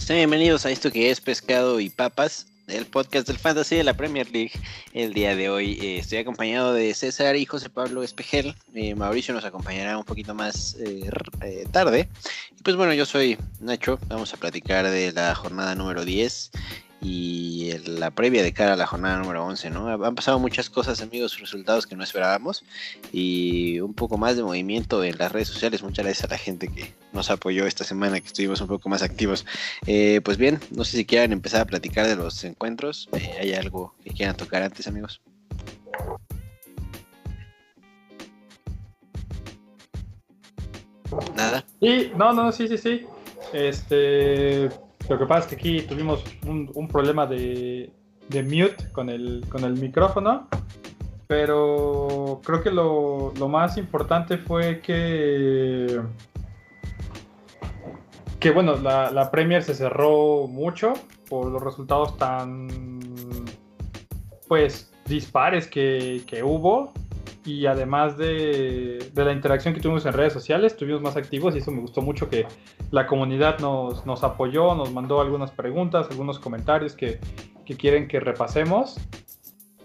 Sean bienvenidos a esto que es Pescado y Papas, el podcast del Fantasy de la Premier League. El día de hoy eh, estoy acompañado de César y José Pablo Espejel. Eh, Mauricio nos acompañará un poquito más eh, tarde. Y pues bueno, yo soy Nacho. Vamos a platicar de la jornada número 10 y la previa de cara a la jornada número 11, ¿no? Han pasado muchas cosas, amigos, resultados que no esperábamos y un poco más de movimiento en las redes sociales. Muchas gracias a la gente que nos apoyó esta semana, que estuvimos un poco más activos. Eh, pues bien, no sé si quieran empezar a platicar de los encuentros. Eh, ¿Hay algo que quieran tocar antes, amigos? Nada. Sí, no, no, sí, sí, sí. Este, lo que pasa es que aquí tuvimos un, problema de, mute con el, con el micrófono, pero creo que lo, más importante fue que, que bueno, la, Premier se cerró mucho por los resultados tan, pues, dispares que, que hubo y además de, la interacción que tuvimos en redes sociales, estuvimos más activos y eso me gustó mucho que la comunidad nos, nos apoyó, nos mandó algunas preguntas, algunos comentarios que, que quieren que repasemos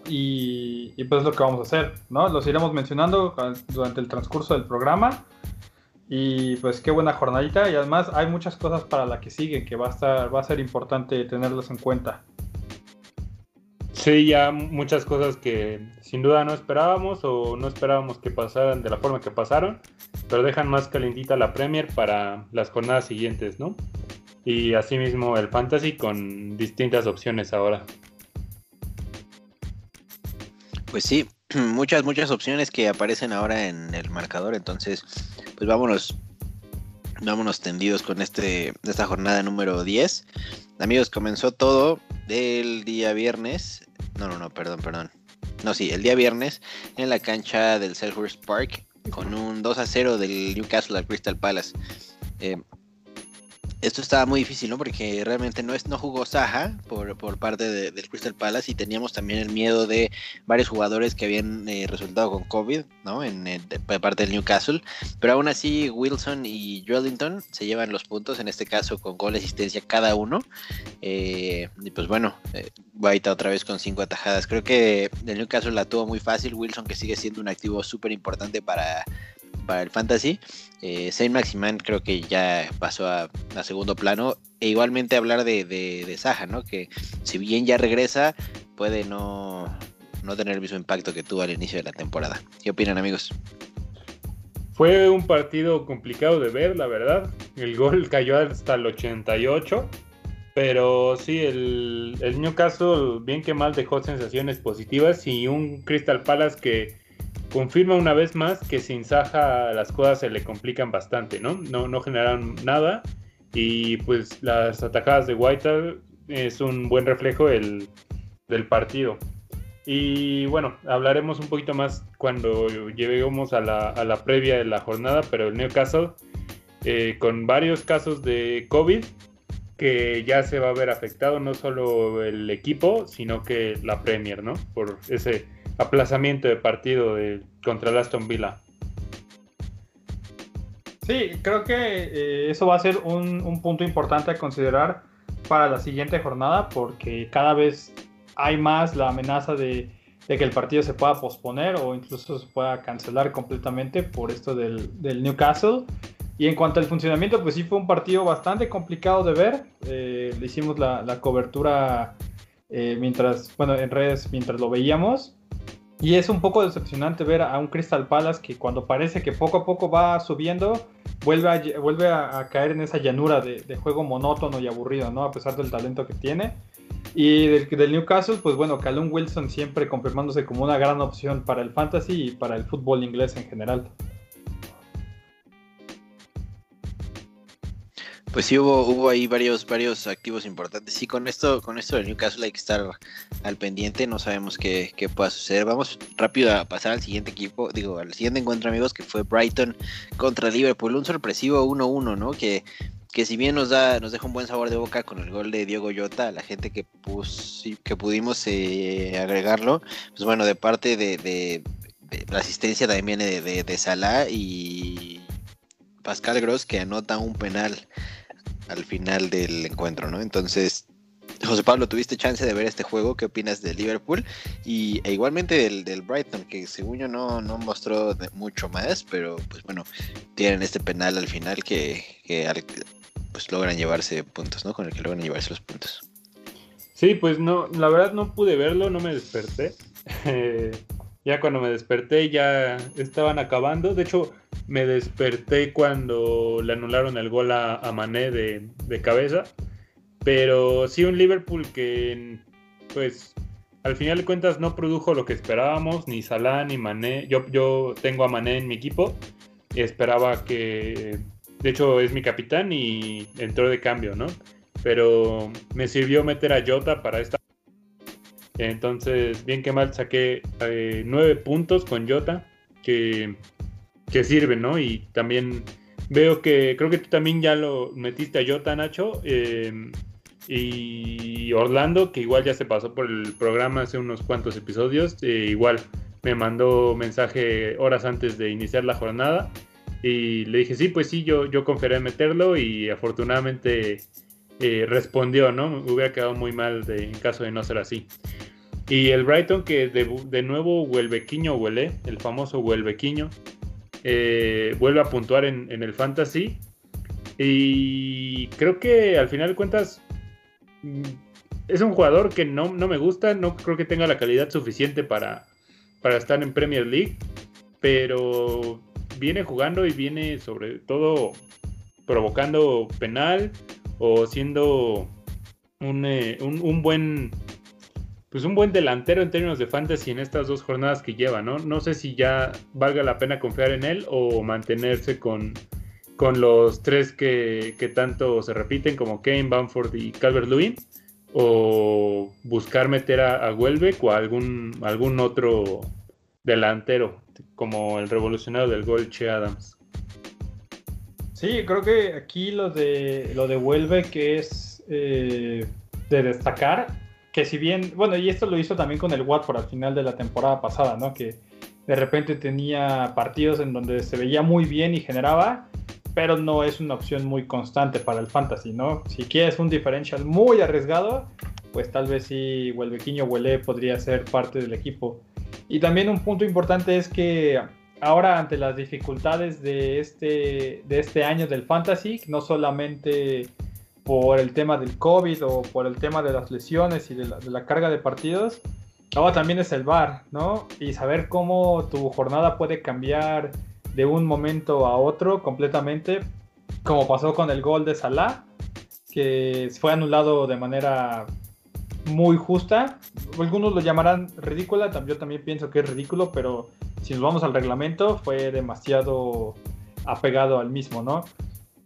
y, pues es lo que vamos a hacer, ¿no? Los iremos mencionando durante el transcurso del programa y pues qué buena jornadita y además hay muchas cosas para la que siguen que va a, estar, va a ser importante tenerlos en cuenta. Sí, ya muchas cosas que sin duda no esperábamos o no esperábamos que pasaran de la forma que pasaron, pero dejan más calentita la Premier para las jornadas siguientes, ¿no? Y asimismo el Fantasy con distintas opciones ahora. Pues sí, muchas, muchas opciones que aparecen ahora en el marcador, entonces, pues vámonos, vámonos tendidos con este, esta jornada número 10. Amigos, comenzó todo el día viernes no, no, no, perdón, perdón. No, sí, el día viernes en la cancha del Selhurst Park con un 2 a 0 del Newcastle al Crystal Palace. Eh, esto estaba muy difícil, ¿no? Porque realmente no, es, no jugó Saja por, parte del Crystal Palace y teníamos también el miedo de varios jugadores que habían eh, resultado con COVID, ¿no? En, por parte del Newcastle. Pero aún así, Wilson y Joelinton se llevan los puntos, en este caso con gol asistencia cada uno. Eh, y pues bueno, eh, White otra vez con cinco atajadas. Creo que el Newcastle la tuvo muy fácil. Wilson, que sigue siendo un activo súper importante para para el fantasy. Eh, Saint Maximan creo que ya pasó a, segundo plano. E igualmente hablar de, de, Saja, ¿no? Que si bien ya regresa, puede no, no tener el mismo impacto que tuvo al inicio de la temporada. ¿Qué opinan, amigos? Fue un partido complicado de ver, la verdad. El gol cayó hasta el 88. Pero sí, el, el Newcastle, bien que mal, dejó sensaciones positivas y un Crystal Palace que confirma una vez más que sin Saja las cosas se le complican bastante, ¿no? No, nada y pues las atacadas de White es un buen reflejo del, partido. Y bueno, hablaremos un poquito más cuando lleguemos a la, a la previa de la jornada, pero el Newcastle eh, con varios casos de COVID que ya se va a ver afectado no solo el equipo, sino que la Premier, ¿no? Por ese aplazamiento de partido de, contra el Aston Villa. Sí, creo que eh, eso va a ser un, punto importante a considerar para la siguiente jornada porque cada vez hay más la amenaza de, que el partido se pueda posponer o incluso se pueda cancelar completamente por esto del, Newcastle. Y en cuanto al funcionamiento, pues sí fue un partido bastante complicado de ver. Eh, le hicimos la, cobertura eh, mientras, bueno, en redes mientras lo veíamos. Y es un poco decepcionante ver a un Crystal Palace que cuando parece que poco a poco va subiendo, vuelve a, vuelve a, caer en esa llanura de, juego monótono y aburrido, ¿no? A pesar del talento que tiene. Y del, Newcastle, pues bueno, Callum Wilson siempre confirmándose como una gran opción para el fantasy y para el fútbol inglés en general. Pues sí hubo, hubo ahí varios, varios activos importantes. Sí, con esto, con esto del Newcastle hay que estar al pendiente, no sabemos qué, qué pueda suceder. Vamos rápido a pasar al siguiente equipo, digo, al siguiente encuentro, amigos, que fue Brighton contra Liverpool. Un sorpresivo 1-1, ¿no? Que, que si bien nos da, nos deja un buen sabor de boca con el gol de Diego Llota, la gente que pus, que pudimos eh, agregarlo, pues bueno, de parte de, la asistencia también viene de, de Salah y Pascal Gross que anota un penal al final del encuentro, ¿no? Entonces, José Pablo, ¿tuviste chance de ver este juego? ¿Qué opinas del Liverpool? Y e igualmente del, Brighton, que según yo no, no mostró mucho más, pero pues bueno, tienen este penal al final que, que pues logran llevarse puntos, ¿no? Con el que logran llevarse los puntos. Sí, pues no, la verdad no pude verlo, no me desperté. ya cuando me desperté ya estaban acabando. De hecho, me desperté cuando le anularon el gol a, a Mané de, cabeza. Pero sí un Liverpool que, pues, al final de cuentas no produjo lo que esperábamos, ni Salah ni Mané. Yo, yo tengo a Mané en mi equipo y esperaba que, de hecho es mi capitán y entró de cambio, ¿no? Pero me sirvió meter a Jota para esta. Entonces, bien que mal, saqué eh, nueve puntos con Jota que, que sirven, ¿no? Y también veo que, creo que tú también ya lo metiste a Jota, Nacho. Eh, y Orlando, que igual ya se pasó por el programa hace unos cuantos episodios, eh, igual me mandó mensaje horas antes de iniciar la jornada. Y le dije, sí, pues sí, yo, yo confiaré meterlo y afortunadamente eh, respondió, ¿no? Me hubiera quedado muy mal en caso de no ser así. Y el Brighton, que de, de nuevo Huelvequiño huele, el famoso Huelvequiño, eh, vuelve a puntuar en, en, el Fantasy. Y creo que al final de cuentas es un jugador que no, me gusta, no creo que tenga la calidad suficiente para, para estar en Premier League, pero viene jugando y viene sobre todo provocando penal o siendo un, eh, buen pues un buen delantero en términos de fantasy en estas dos jornadas que lleva, ¿no? No sé si ya valga la pena confiar en él o mantenerse con, con los tres que, tanto se repiten como Kane, Bamford y Calvert-Lewin o buscar meter a, a Welbeck o a algún, algún otro delantero como el revolucionario del gol Che Adams. Sí, creo que aquí lo de lo de Welbeck es eh, de destacar que si bien, bueno, y esto lo hizo también con el Watford al final de la temporada pasada, ¿no? Que de repente tenía partidos en donde se veía muy bien y generaba, pero no es una opción muy constante para el fantasy, ¿no? Si quieres un differential muy arriesgado, pues tal vez sí Huelvequiño Huele podría ser parte del equipo. Y también un punto importante es que ahora ante las dificultades de este, de este año del fantasy, no solamente por el tema del COVID o por el tema de las lesiones y de la, de la carga de partidos, ahora también es el VAR, ¿no? Y saber cómo tu jornada puede cambiar de un momento a otro completamente, como pasó con el gol de Salah, que fue anulado de manera muy justa. Algunos lo llamarán ridícula, yo también pienso que es ridículo, pero si nos vamos al reglamento fue demasiado apegado al mismo, ¿no?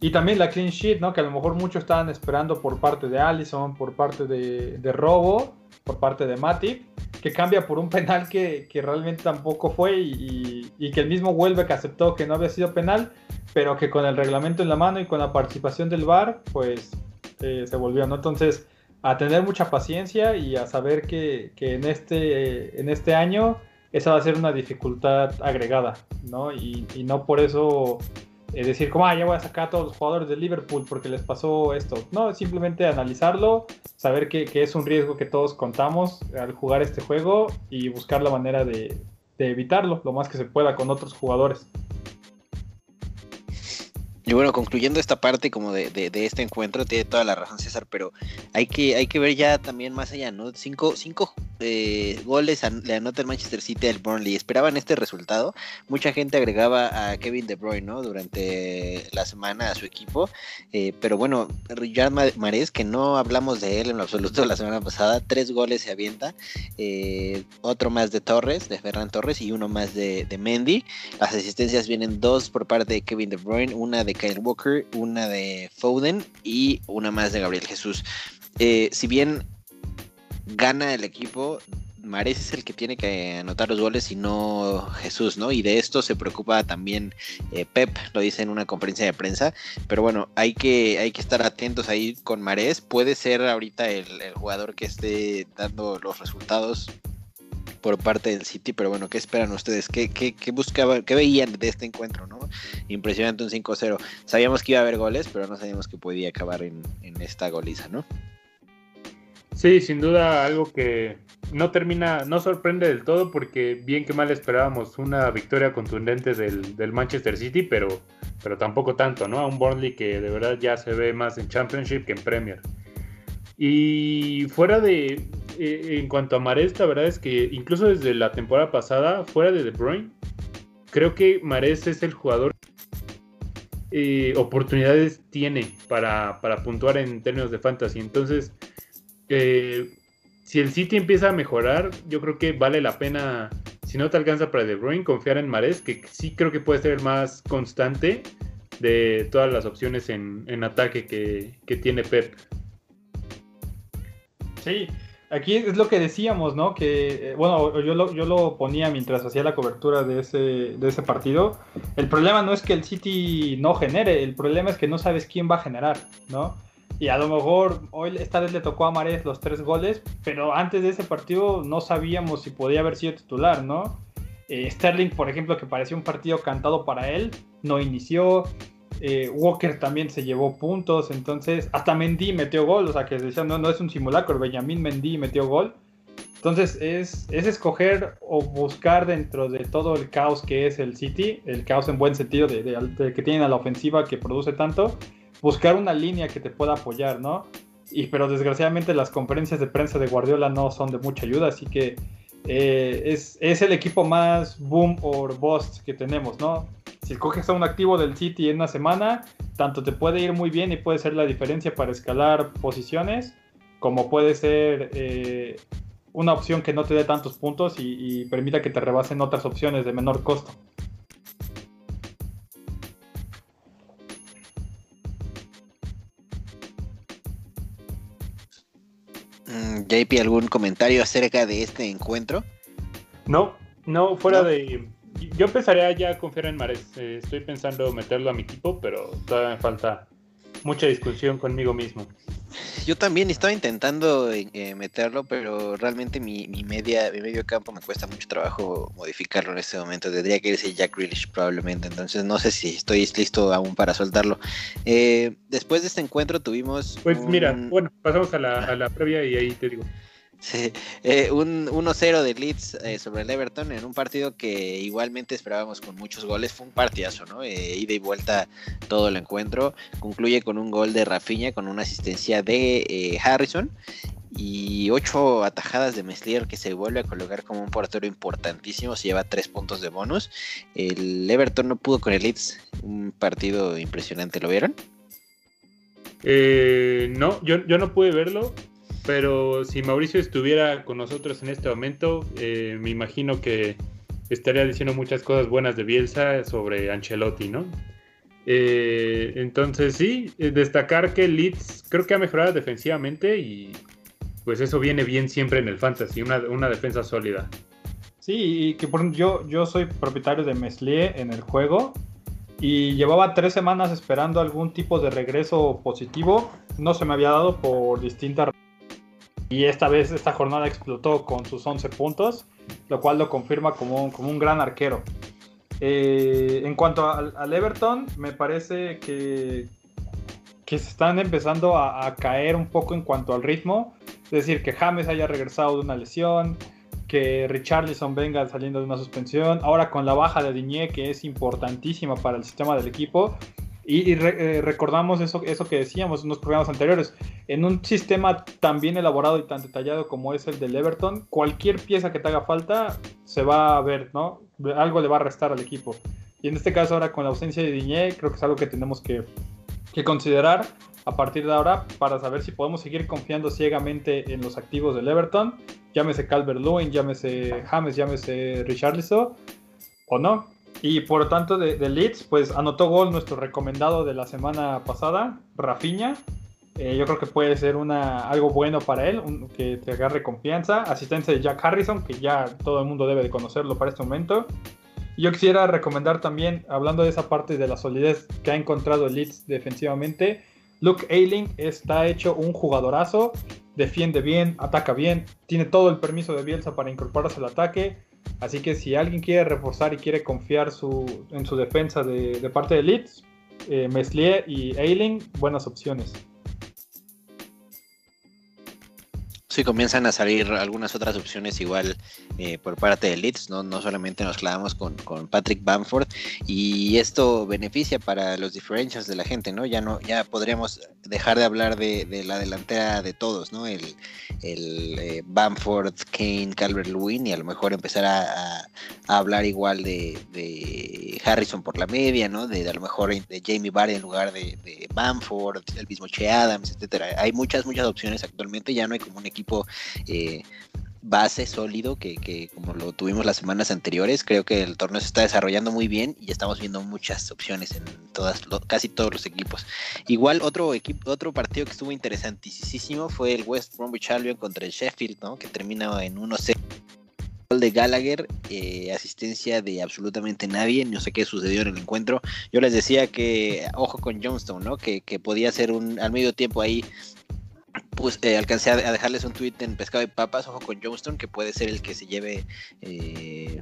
Y también la clean sheet, ¿no? Que a lo mejor muchos estaban esperando por parte de Allison, por parte de, de Robo, por parte de Matip que cambia por un penal que, realmente tampoco fue y, que el mismo que aceptó que no había sido penal, pero que con el reglamento en la mano y con la participación del VAR, pues eh, se volvió, ¿no? Entonces, a tener mucha paciencia y a saber que, en, este, en este año esa va a ser una dificultad agregada, ¿no? Y, y no por eso es decir, como, ah, ya voy a sacar a todos los jugadores de Liverpool porque les pasó esto. No, simplemente analizarlo, saber que, es un riesgo que todos contamos al jugar este juego y buscar la manera de, de evitarlo lo más que se pueda con otros jugadores. Y bueno, concluyendo esta parte como de, de, este encuentro, tiene toda la razón César, pero hay que, hay que ver ya también más allá, ¿no? Cinco, cinco eh, goles le anota el Manchester City al Burnley. Esperaban este resultado. Mucha gente agregaba a Kevin De Bruyne, ¿no? Durante la semana a su equipo. Eh, pero bueno, Riyad Mahrez, que no hablamos de él en lo absoluto la semana pasada, tres goles se avienta. Eh, otro más de Torres, de Ferran Torres, y uno más de Mendy. Las asistencias vienen dos por parte de Kevin De Bruyne, una de Kyle Walker, una de Foden y una más de Gabriel Jesús. si bien gana el equipo, Mares es el que tiene que anotar los goles y no Jesús, ¿no? Y de esto se preocupa también eh, Pep, lo dice en una conferencia de prensa. Pero bueno, hay que, hay que estar atentos ahí con Mares. Puede ser ahorita el, jugador que esté dando los resultados por parte del City, pero bueno, ¿qué esperan ustedes? ¿Qué, qué, qué buscaban, qué veían de este encuentro, no? Impresionante un 5-0. Sabíamos que iba a haber goles, pero no sabíamos que podía acabar en, en esta goliza, ¿no? Sí, sin duda algo que no termina, no sorprende del todo porque bien que mal esperábamos una victoria contundente del, del, Manchester City, pero, pero tampoco tanto, ¿no? A un Burnley que de verdad ya se ve más en Championship que en Premier. Y fuera de, eh, en cuanto a Mares, la verdad es que incluso desde la temporada pasada, fuera de De Bruyne, creo que Mares es el jugador eh, oportunidades tiene para, para puntuar en términos de fantasy. Entonces, eh, si el City empieza a mejorar, yo creo que vale la pena, si no te alcanza para De Bruyne, confiar en Mares, que sí creo que puede ser el más constante de todas las opciones en, ataque que, tiene Pep. Sí, aquí es lo que decíamos, ¿no? Que, eh, bueno, yo lo, yo lo ponía mientras hacía la cobertura de ese, de ese partido. El problema no es que el City no genere, el problema es que no sabes quién va a generar, ¿no? Y a lo mejor hoy esta vez le tocó a Mares los tres goles, pero antes de ese partido no sabíamos si podía haber sido titular, ¿no? Eh, Sterling, por ejemplo, que parecía un partido cantado para él, no inició. Eh, Walker también se llevó puntos, entonces hasta Mendy metió gol, o sea que decían, no, no es un simulacro, Benjamin Mendy metió gol. Entonces es, es escoger o buscar dentro de todo el caos que es el City, el caos en buen sentido de, de que tienen a la ofensiva que produce tanto, buscar una línea que te pueda apoyar, ¿no? Y, pero desgraciadamente las conferencias de prensa de Guardiola no son de mucha ayuda, así que eh, es, es, el equipo más boom or bust que tenemos, ¿no? Si coges a un activo del City en una semana, tanto te puede ir muy bien y puede ser la diferencia para escalar posiciones, como puede ser eh, una opción que no te dé tantos puntos y permita que te rebasen otras opciones de menor costo. JP, ¿algún comentario acerca de este encuentro? No, no, fuera de... Yo empezaría ya a confiar en Mares. Eh, estoy pensando meterlo a mi equipo, pero todavía me falta mucha discusión conmigo mismo. Yo también estaba intentando eh, meterlo, pero realmente mi, media, mi medio campo me cuesta mucho trabajo modificarlo en este momento. Tendría que irse Jack Grealish probablemente, entonces no sé si estoy listo aún para soltarlo. Eh, después de este encuentro tuvimos... Pues mira, bueno, pasamos a la, a la previa y ahí te digo. Eh, un 1-0 de Leeds eh, sobre el Everton en un partido que igualmente esperábamos con muchos goles. Fue un partidazo, ¿no? Eh, ida y vuelta todo el encuentro. Concluye con un gol de Rafinha, con una asistencia de Harrison y ocho atajadas de Meslier que se vuelve a colocar como un portero importantísimo. Se lleva tres puntos de bonus. El Everton no pudo con el Leeds. Un partido impresionante, ¿lo vieron? no, yo, yo no pude verlo pero si Mauricio estuviera con nosotros en este momento, eh, me imagino que estaría diciendo muchas cosas buenas de Bielsa sobre Ancelotti, ¿no? Eh, entonces sí, eh, destacar que Leeds creo que ha mejorado defensivamente y pues eso viene bien siempre en el fantasy, una, una defensa sólida. Sí, y que por, yo, yo soy propietario de Meslier en el juego y llevaba tres semanas esperando algún tipo de regreso positivo. No se me había dado por distintas y esta vez, esta jornada explotó con sus 11 puntos, lo cual lo confirma como un, como un gran arquero. Eh, en cuanto al, Everton, me parece que, que se están empezando a, caer un poco en cuanto al ritmo. Es decir, que James haya regresado de una lesión, que Richarlison venga saliendo de una suspensión. Ahora con la baja de Diñé, que es importantísima para el sistema del equipo. Y, eh, recordamos eso, eso que decíamos en los programas anteriores. En un sistema tan bien elaborado y tan detallado como es el del Everton, cualquier pieza que te haga falta se va a ver, ¿no? Algo le va a restar al equipo. Y en este caso ahora con la ausencia de Diñé, creo que es algo que tenemos que, que considerar a partir de ahora para saber si podemos seguir confiando ciegamente en los activos del Everton. Llámese Calvert-Lewin, llámese James, llámese Richarlison o no. Y por tanto de, Leeds, pues anotó gol nuestro recomendado de la semana pasada, Rafinha. Eh, yo creo que puede ser una, algo bueno para él, que te agarre confianza. Asistencia de Jack Harrison, que ya todo el mundo debe de conocerlo para este momento. Yo quisiera recomendar también, hablando de esa parte de la solidez que ha encontrado Leeds defensivamente, Luke Ayling está hecho un jugadorazo defiende bien, ataca bien, tiene todo el permiso de Bielsa para incorporarse al ataque. Así que si alguien quiere reforzar y quiere confiar en su defensa de, parte de Leeds, eh, Meslier y Eiling, buenas opciones. Sí, comienzan a salir algunas otras opciones igual eh, por parte de Leeds, ¿no? no solamente nos clavamos con, Patrick Bamford y esto beneficia para los differentials de la gente, ¿no? Ya no, ya podríamos dejar de hablar de, la delantera de todos, ¿no? El, el eh, Bamford, Kane, Calvert Lewin y a lo mejor empezar a, hablar igual de, Harrison por la media, ¿no? De, a lo mejor de Jamie Barry en lugar de, de Bamford, el mismo Che Adams, etcétera. Hay muchas, muchas opciones actualmente, ya no hay como un equipo equipo eh, base sólido que, como lo tuvimos las semanas anteriores. Creo que el torneo se está desarrollando muy bien y estamos viendo muchas opciones en todas, casi todos los equipos. Igual otro equipo, otro partido que estuvo interesantísimo fue el West Bromwich Albion contra el Sheffield, ¿no? Que termina en 1-0 de Gallagher, eh, asistencia de absolutamente nadie, no sé qué sucedió en el encuentro. Yo les decía que ojo con Johnstone, ¿no? Que, que podía ser un al medio tiempo ahí pues eh, alcancé a, dejarles un tweet en Pescado y Papas, ojo con Johnston, que puede ser el que se lleve eh,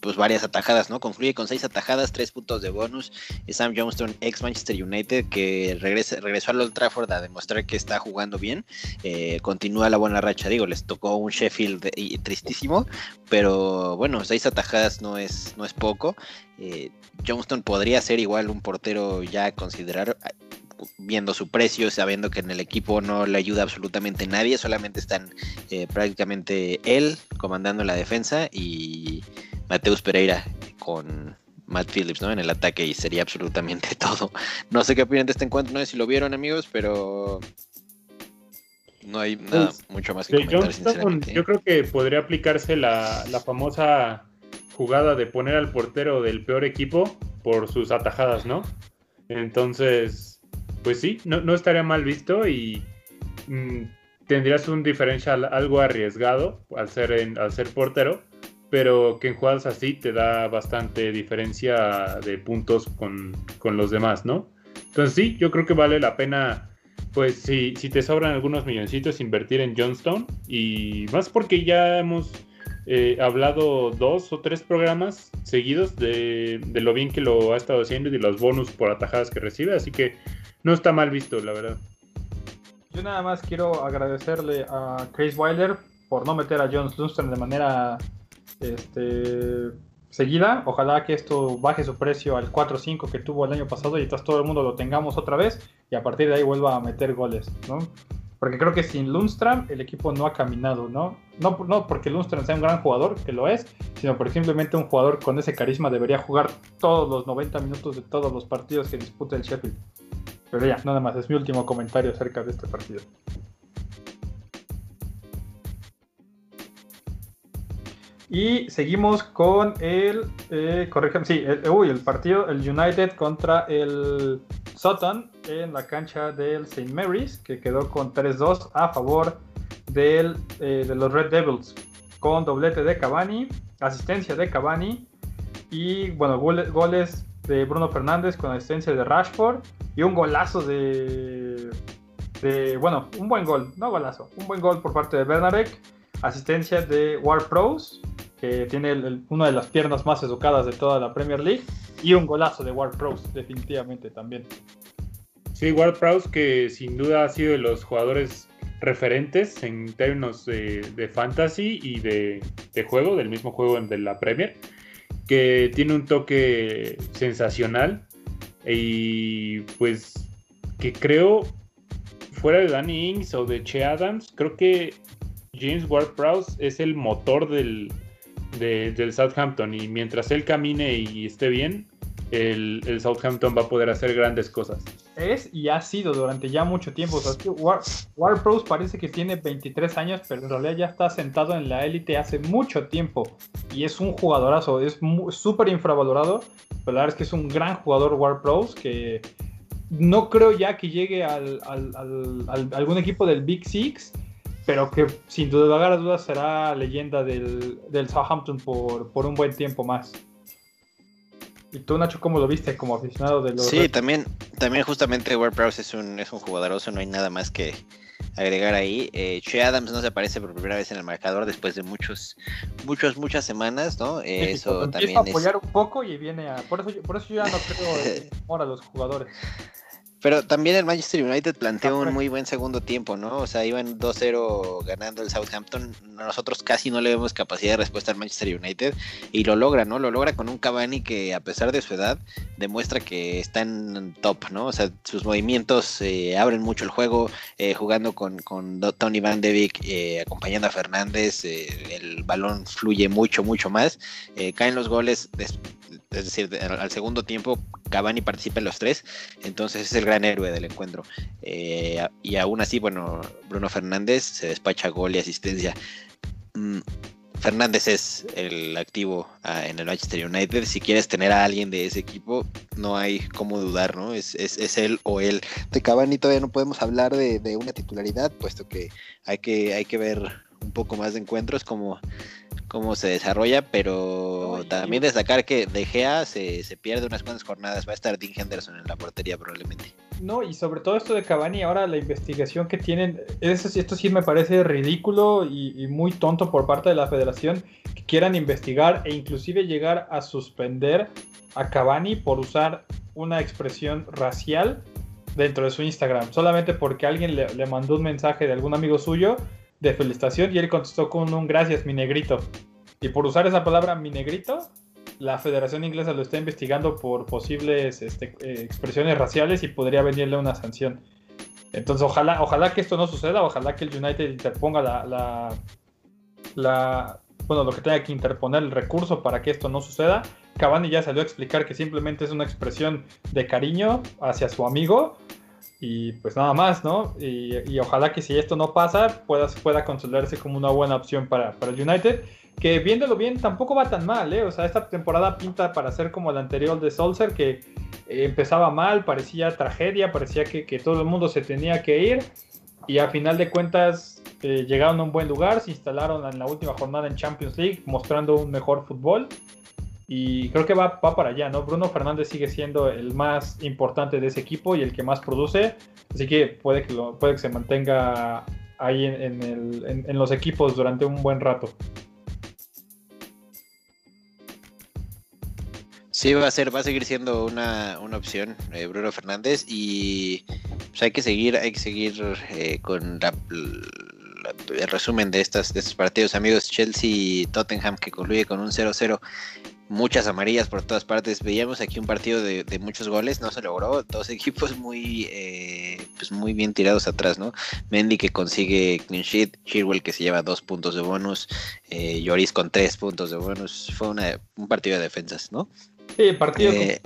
pues varias atajadas, ¿no? Concluye con seis atajadas, tres puntos de bonus. Sam Johnston, ex Manchester United, que regresa, regresó al Old Trafford a demostrar que está jugando bien. Eh, continúa la buena racha, digo, les tocó un Sheffield tristísimo, pero bueno, seis atajadas no es, no es poco. Johnston podría ser igual un portero ya a considerar viendo su precio, sabiendo que en el equipo no le ayuda absolutamente nadie, solamente están eh, prácticamente él comandando la defensa y Mateus Pereira con Matt Phillips ¿no? en el ataque y sería absolutamente todo. No sé qué opinan de este encuentro, no sé si lo vieron amigos, pero no hay nada pues, mucho más que comentar, sinceramente. Yo creo que podría aplicarse la, la famosa jugada de poner al portero del peor equipo por sus atajadas, ¿no? Entonces, pues sí, no, estaría mal visto y mm, tendrías un diferencial algo arriesgado al ser, al ser portero, pero que en jugadas así te da bastante diferencia de puntos con, los demás, ¿no? Entonces sí, yo creo que vale la pena, pues si, si te sobran algunos milloncitos, invertir en Johnstone y más porque ya hemos eh, hablado dos o tres programas seguidos de, lo bien que lo ha estado haciendo y de los bonus por atajadas que recibe, así que no está mal visto, la verdad. Yo nada más quiero agradecerle a Chris Wilder por no meter a John Lundstrom de manera este, seguida. Ojalá que esto baje su precio al 4-5 que tuvo el año pasado y entonces todo el mundo lo tengamos otra vez y a partir de ahí vuelva a meter goles, ¿no? Porque creo que sin Lundstrom el equipo no ha caminado, ¿no? No, no porque Lundstrom sea un gran jugador, que lo es, sino porque simplemente un jugador con ese carisma debería jugar todos los 90 minutos de todos los partidos que disputa el Sheffield. Pero ya, nada más, es mi último comentario acerca de este partido. Y seguimos con el, eh, sí, uy, el partido, el United contra el Sutton en la cancha del St. Mary's, que quedó con 3-2 a favor del, eh, de los Red Devils, con doblete de Cavani, asistencia de Cavani y, bueno, goles de Bruno Fernández con asistencia de Rashford y un golazo de, bueno, un buen gol, no golazo, un buen gol por parte de Bernarek, asistencia de War Pros, que tiene una de las piernas más educadas de toda la Premier League, y un golazo de War Pros, definitivamente también. Sí, Ward Pros que sin duda ha sido de los jugadores referentes en términos de, fantasy y de, de, juego, del mismo juego de la Premier que tiene un toque sensacional y pues que creo fuera de Danny Ings o de Che Adams, creo que James Ward-Prowse es el motor del, del Southampton y mientras él camine y esté bien, el, Southampton va a poder hacer grandes cosas. Es y ha sido durante ya mucho tiempo. O War, parece que tiene 23 años, pero en realidad ya está sentado en la élite hace mucho tiempo. Y es un jugadorazo, es súper infravalorado. Pero la verdad es que es un gran jugador War Pros que no creo ya que llegue al, algún equipo del Big Six, pero que sin duda lugar a dudas será leyenda del, Southampton por, por un buen tiempo más. ¿Y tú, Nacho, cómo lo viste como aficionado de los... Sí, también, también justamente WordPress es un, es un jugadoroso, no hay nada más que agregar ahí. Eh, che Adams no se aparece por primera vez en el marcador después de muchos, muchos, muchas semanas, ¿no? eso también a apoyar un poco y viene a. Por eso, por eso yo ya no creo en a los jugadores. Pero también el Manchester United planteó un muy buen segundo tiempo, ¿no? O sea, iban 2-0 ganando el Southampton. Nosotros casi no le vemos capacidad de respuesta al Manchester United y lo logra, ¿no? Lo logra con un Cavani que a pesar de su edad demuestra que está en top, ¿no? O sea, sus movimientos eh, abren mucho el juego, eh, jugando con, con, Tony Van de Beek, eh, acompañando a Fernández, el balón fluye mucho, mucho más. caen los goles es decir, al segundo tiempo Cavani participa en los tres, entonces es el gran héroe del encuentro. Eh, y aún así, bueno, Bruno Fernández se despacha gol y asistencia. Mm, Fernández es el activo ah, en el Manchester United. Si quieres tener a alguien de ese equipo, no hay cómo dudar, ¿no? Es, es, él o él. De Cavani todavía no podemos hablar de, de, una titularidad, puesto que hay que, hay que ver un poco más de encuentros como cómo se desarrolla, pero también destacar que De Gea se, se, pierde unas cuantas jornadas, va a estar Dean Henderson en la portería probablemente. No, y sobre todo esto de Cavani, ahora la investigación que tienen, eso, esto sí me parece ridículo y, muy tonto por parte de la federación, que quieran investigar e inclusive llegar a suspender a Cavani por usar una expresión racial dentro de su Instagram, solamente porque alguien le, le mandó un mensaje de algún amigo suyo de felicitación y él contestó con un gracias, mi negrito. Y por usar esa palabra, mi negrito, la Federación Inglesa lo está investigando por posibles este, eh, expresiones raciales y podría venirle una sanción. Entonces, ojalá, ojalá que esto no suceda, ojalá que el United interponga la, la, bueno, lo que tenga que interponer el recurso para que esto no suceda. Cavani ya salió a explicar que simplemente es una expresión de cariño hacia su amigo y pues nada más, ¿no? Y, ojalá que si esto no pasa, pueda, pueda considerarse como una buena opción para, para, el United. Que viéndolo bien, tampoco va tan mal, ¿eh? O sea, esta temporada pinta para ser como la anterior de Solskjaer, que eh, empezaba mal, parecía tragedia, parecía que, que, todo el mundo se tenía que ir. Y a final de cuentas eh, llegaron a un buen lugar, se instalaron en la última jornada en Champions League, mostrando un mejor fútbol. Y creo que va, va para allá, ¿no? Bruno Fernández sigue siendo el más importante de ese equipo y el que más produce. Así que puede que, lo, puede que se mantenga ahí en, el, en, los equipos durante un buen rato. Sí, va a ser, va a seguir siendo una, una opción, eh, Bruno Fernández, y pues hay que seguir, hay que seguir eh, con el resumen de, estas, de estos partidos, amigos. Chelsea Tottenham que concluye con un 0-0 muchas amarillas por todas partes. Veíamos aquí un partido de, de muchos goles, no se logró. Dos equipos muy, eh, pues muy bien tirados atrás, ¿no? Mendy que consigue clean sheet, Chirwell que se lleva dos puntos de bonus, eh, Lloris con tres puntos de bonus. Fue una, un partido de defensas, ¿no? Sí, partido eh,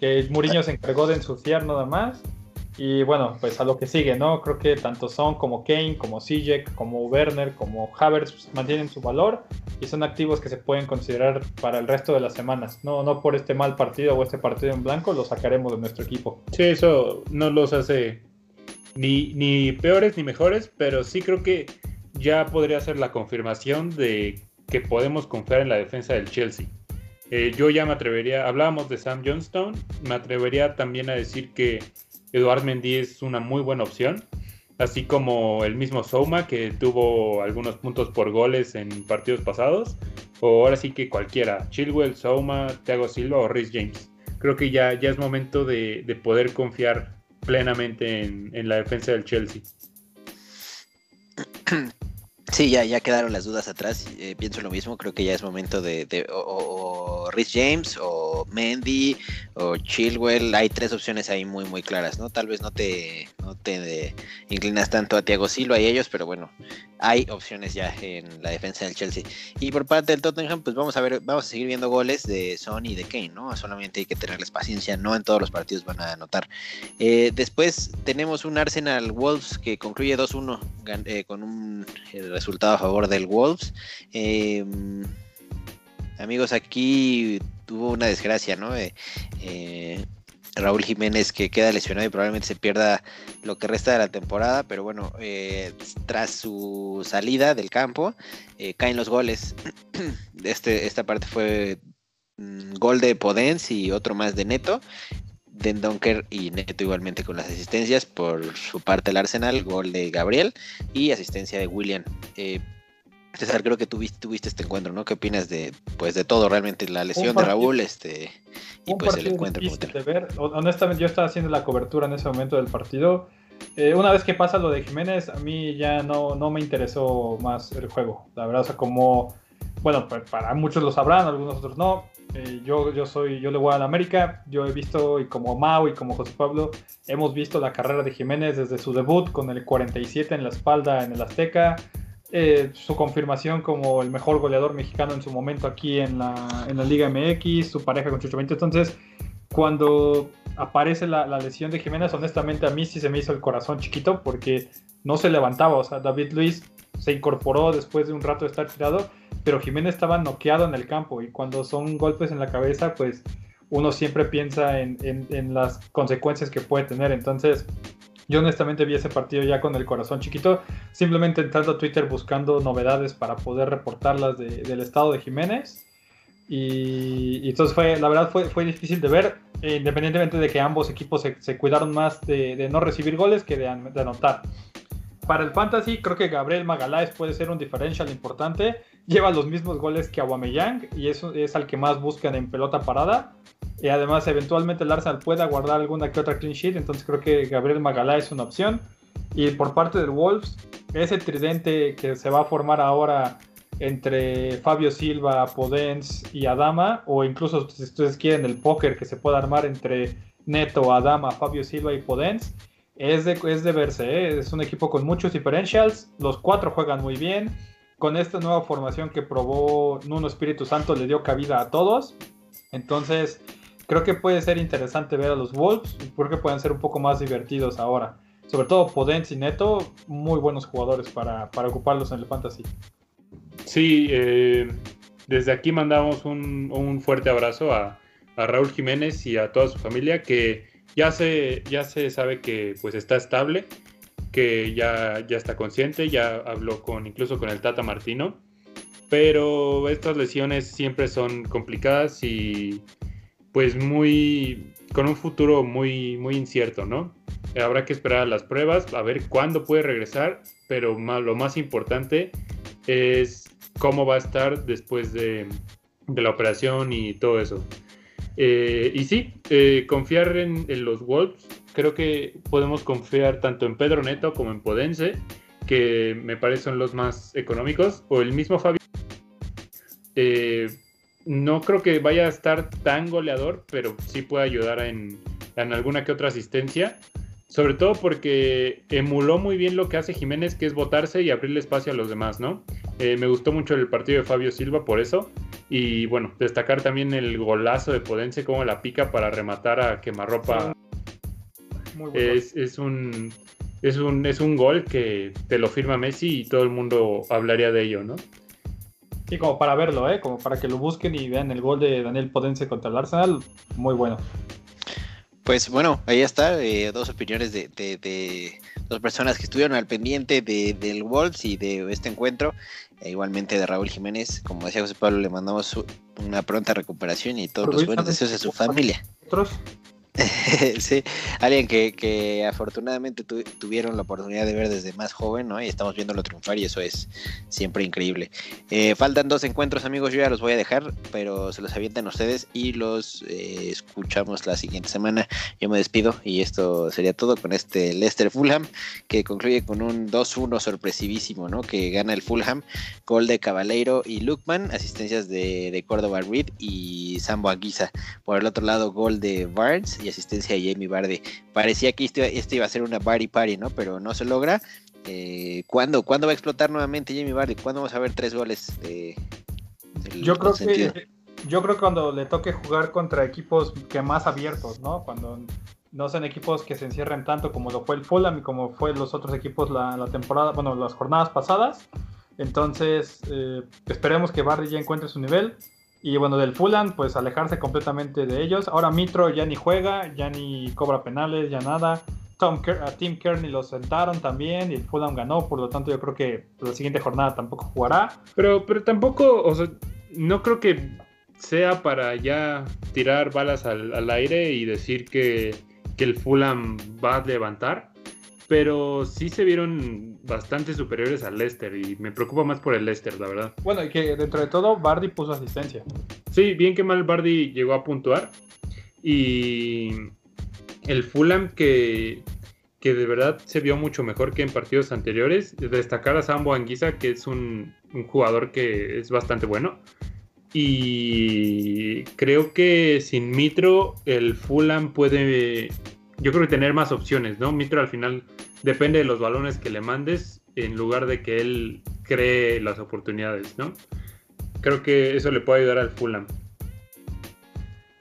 que Mourinho se encargó de ensuciar nada más. Y bueno, pues a lo que sigue, ¿no? Creo que tanto Son como Kane, como Sijek, como Werner, como Havertz mantienen su valor y son activos que se pueden considerar para el resto de las semanas. No, no por este mal partido o este partido en blanco los sacaremos de nuestro equipo. Sí, eso no los hace ni, ni peores ni mejores, pero sí creo que ya podría ser la confirmación de que podemos confiar en la defensa del Chelsea. Eh, yo ya me atrevería, hablábamos de Sam Johnstone, me atrevería también a decir que Eduard Mendy es una muy buena opción, así como el mismo Souma que tuvo algunos puntos por goles en partidos pasados, o ahora sí que cualquiera, Chilwell, Souma, Thiago Silva o Rhys James. Creo que ya, ya es momento de, poder confiar plenamente en, la defensa del Chelsea. Sí, ya, ya quedaron las dudas atrás. Eh, pienso lo mismo. Creo que ya es momento de, de o, Rhys James o Mendy o Chilwell. Hay tres opciones ahí muy, muy claras, ¿no? Tal vez no te, no te inclinas tanto a Thiago Silva y ellos, pero bueno, hay opciones ya en la defensa del Chelsea. Y por parte del Tottenham, pues vamos a ver, vamos a seguir viendo goles de Son y de Kane, ¿no? Solamente hay que tenerles paciencia, no en todos los partidos van a anotar. Eh, después tenemos un Arsenal Wolves que concluye 2-1 eh, con un eh, resultado a favor del Wolves. Em, amigos, aquí tuvo una desgracia, ¿no? Raúl Jiménez que queda lesionado y probablemente se pierda lo que resta de la temporada, pero bueno, eh, tras su salida del campo eh, caen los goles. Este, esta parte fue mm, gol de Podens y otro más de Neto. Den Donker y Neto igualmente con las asistencias. Por su parte el Arsenal, gol de Gabriel y asistencia de William. Eh, César, creo que tuviste, tuviste este encuentro, ¿no? ¿Qué opinas de, pues, de todo realmente? La lesión de Raúl este, y pues el encuentro. De ver. Honestamente, yo estaba haciendo la cobertura en ese momento del partido. Eh, una vez que pasa lo de Jiménez, a mí ya no, no me interesó más el juego. La verdad, o sea, como, bueno, para muchos lo sabrán, algunos otros no. Eh, yo, yo soy, yo le voy a la América. Yo he visto, y como Mau y como José Pablo, hemos visto la carrera de Jiménez desde su debut con el 47 en la espalda en el Azteca eh, su confirmación como el mejor goleador mexicano en su momento aquí en la, en la Liga MX, su pareja con Chucho Entonces, cuando aparece la, lesión de Jiménez, honestamente a mí sí se me hizo el corazón chiquito porque no se levantaba. O sea, David Luis se incorporó después de un rato de estar tirado, pero Jiménez estaba noqueado en el campo y cuando son golpes en la cabeza, pues uno siempre piensa en, en las consecuencias que puede tener. Entonces, yo honestamente vi ese partido ya con el corazón chiquito, simplemente entrando a Twitter buscando novedades para poder reportarlas del estado de Jiménez. Y, entonces fue, la verdad fue, fue difícil de ver, independientemente de que ambos equipos se, cuidaron más de, no recibir goles que de, anotar. Para el Fantasy creo que Gabriel Magaláes puede ser un diferencial importante, lleva los mismos goles que Aubameyang y eso es al que más buscan en pelota parada. Y además, eventualmente el Arsenal pueda guardar alguna que otra clean sheet. Entonces creo que Gabriel Magalá es una opción. Y por parte del Wolves, ese tridente que se va a formar ahora entre Fabio Silva, Podens y Adama, o incluso si ustedes quieren el póker que se pueda armar entre Neto, Adama, Fabio Silva y Podens, es de, es de verse. ¿eh? Es un equipo con muchos differentials. Los cuatro juegan muy bien. Con esta nueva formación que probó Nuno Espíritu Santo, le dio cabida a todos. Entonces, creo que puede ser interesante ver a los Wolves porque pueden ser un poco más divertidos ahora. Sobre todo Podence y Neto, muy buenos jugadores para, ocuparlos en el Fantasy. Sí, eh, desde aquí mandamos un, fuerte abrazo a, Raúl Jiménez y a toda su familia que ya se, ya se sabe que pues está estable, que ya, ya está consciente, ya habló con incluso con el Tata Martino, pero estas lesiones siempre son complicadas y pues muy con un futuro muy muy incierto, ¿no? Habrá que esperar a las pruebas, a ver cuándo puede regresar, pero lo más importante es cómo va a estar después de, la operación y todo eso. Eh, y sí, eh, confiar en, los Wolves, creo que podemos confiar tanto en Pedro Neto como en Podense, que me parecen los más económicos, o el mismo Fabio. Eh, no creo que vaya a estar tan goleador, pero sí puede ayudar en, alguna que otra asistencia. Sobre todo porque emuló muy bien lo que hace Jiménez, que es botarse y abrirle espacio a los demás, ¿no? Eh, me gustó mucho el partido de Fabio Silva por eso. Y bueno, destacar también el golazo de Podense, como la pica para rematar a quemarropa. Es, es, un, es, un, es un gol que te lo firma Messi y todo el mundo hablaría de ello, ¿no? Sí, como para verlo, ¿eh? Como para que lo busquen y vean el gol de Daniel Potense contra el Arsenal. Muy bueno. Pues bueno, ahí está, eh, dos opiniones de, dos personas que estuvieron al pendiente del Wolves y de este encuentro. E igualmente de Raúl Jiménez, como decía José Pablo, le mandamos una pronta recuperación y todos los buenos deseos a su familia. ¿Otros? sí, alguien que, afortunadamente tuvieron la oportunidad de ver desde más joven, ¿no? Y estamos viéndolo triunfar y eso es siempre increíble. Eh, faltan dos encuentros, amigos, yo ya los voy a dejar, pero se los avientan ustedes y los eh, escuchamos la siguiente semana. Yo me despido y esto sería todo con este Leicester Fulham, que concluye con un 2-1 sorpresivísimo, ¿no? Que gana el Fulham, gol de Cabaleiro y Lukman, asistencias de, de Córdoba Reed y Sambo Aguiza. Por el otro lado, gol de Barnes y asistencia de Jamie Vardy. Parecía que esto, iba a ser una party party, ¿no? Pero no se logra. Eh, ¿cuándo, va a explotar nuevamente Jamie Vardy? ¿Cuándo vamos a ver tres goles? yo creo que yo creo que cuando le toque jugar contra equipos que más abiertos, ¿no? Cuando no sean equipos que se encierren tanto como lo fue el Fulham y como fue los otros equipos la, temporada, bueno, las jornadas pasadas. Entonces, eh, esperemos que Barry ya encuentre su nivel. Y bueno, del Fulham, pues alejarse completamente de ellos. Ahora Mitro ya ni juega, ya ni cobra penales, ya nada. Tom a Tim Kearney lo sentaron también y el Fulham ganó, por lo tanto yo creo que la siguiente jornada tampoco jugará. Pero, pero tampoco, o sea, no creo que sea para ya tirar balas al, aire y decir que, que, el Fulham va a levantar, pero sí se vieron bastante superiores al Leicester y me preocupa más por el Leicester, la verdad. Bueno, y que dentro de todo Bardi puso asistencia. Sí, bien que mal Bardi llegó a puntuar y el Fulham que, que de verdad se vio mucho mejor que en partidos anteriores. Destacar a Sambo Anguisa, que es un, jugador que es bastante bueno. Y creo que sin Mitro, el Fulham puede, yo creo que tener más opciones, ¿no? Mitro al final depende de los balones que le mandes en lugar de que él cree las oportunidades, ¿no? Creo que eso le puede ayudar al Fulham.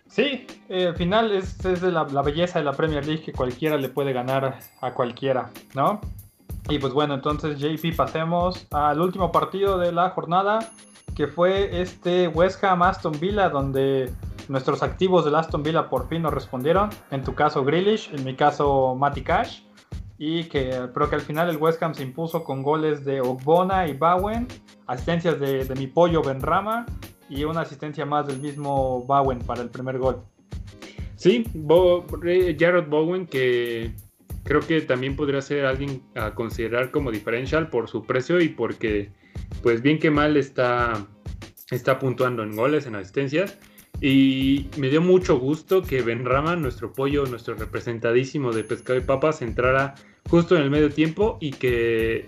Sí, eh, al final es, de la, belleza de la Premier League que cualquiera le puede ganar a cualquiera, ¿no? Y pues bueno, entonces JP pasemos al último partido de la jornada, que fue este West Ham Aston Villa, donde nuestros activos del Aston Villa por fin nos respondieron. En tu caso Grealish, en mi caso Matty Cash. Y que creo que al final el West Ham se impuso con goles de Ogbona y Bowen, asistencias de, mi pollo Benrama y una asistencia más del mismo Bowen para el primer gol. Sí, Jared Bowen que creo que también podría ser alguien a considerar como diferencial por su precio y porque pues bien que mal está, está puntuando en goles, en asistencias. Y me dio mucho gusto que Benrama, nuestro pollo, nuestro representadísimo de pescado y papas, entrara justo en el medio tiempo y que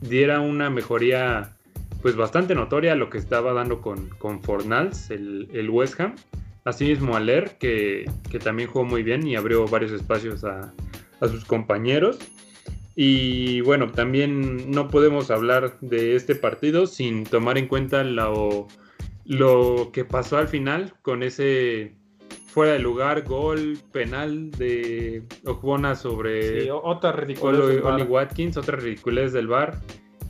diera una mejoría pues bastante notoria lo que estaba dando con, con Fornals, el, el West Ham. Asimismo Aler, que, que también jugó muy bien y abrió varios espacios a, a sus compañeros. Y bueno, también no podemos hablar de este partido sin tomar en cuenta lo, lo que pasó al final con ese fuera de lugar, gol penal de Ojbona sobre sí, otra ridiculez Oli, Watkins, otra ridiculez del bar.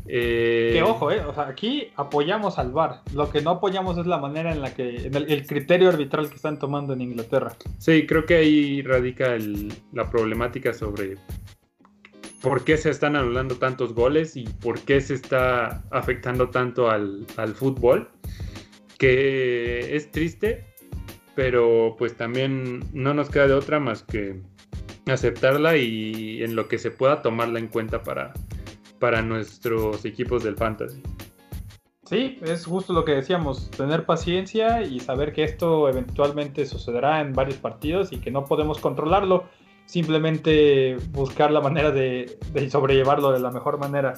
Eh, que ojo, eh, o sea, aquí apoyamos al VAR. Lo que no apoyamos es la manera en la que, el, criterio arbitral que están tomando en Inglaterra. Sí, creo que ahí radica la problemática sobre por qué se están anulando tantos goles y por qué se está afectando tanto al, al fútbol. Que es triste, pero pues también no nos queda de otra más que aceptarla y en lo que se pueda tomarla en cuenta para para nuestros equipos del fantasy. Sí, es justo lo que decíamos, tener paciencia y saber que esto eventualmente sucederá en varios partidos y que no podemos controlarlo, simplemente buscar la manera de, sobrellevarlo de la mejor manera.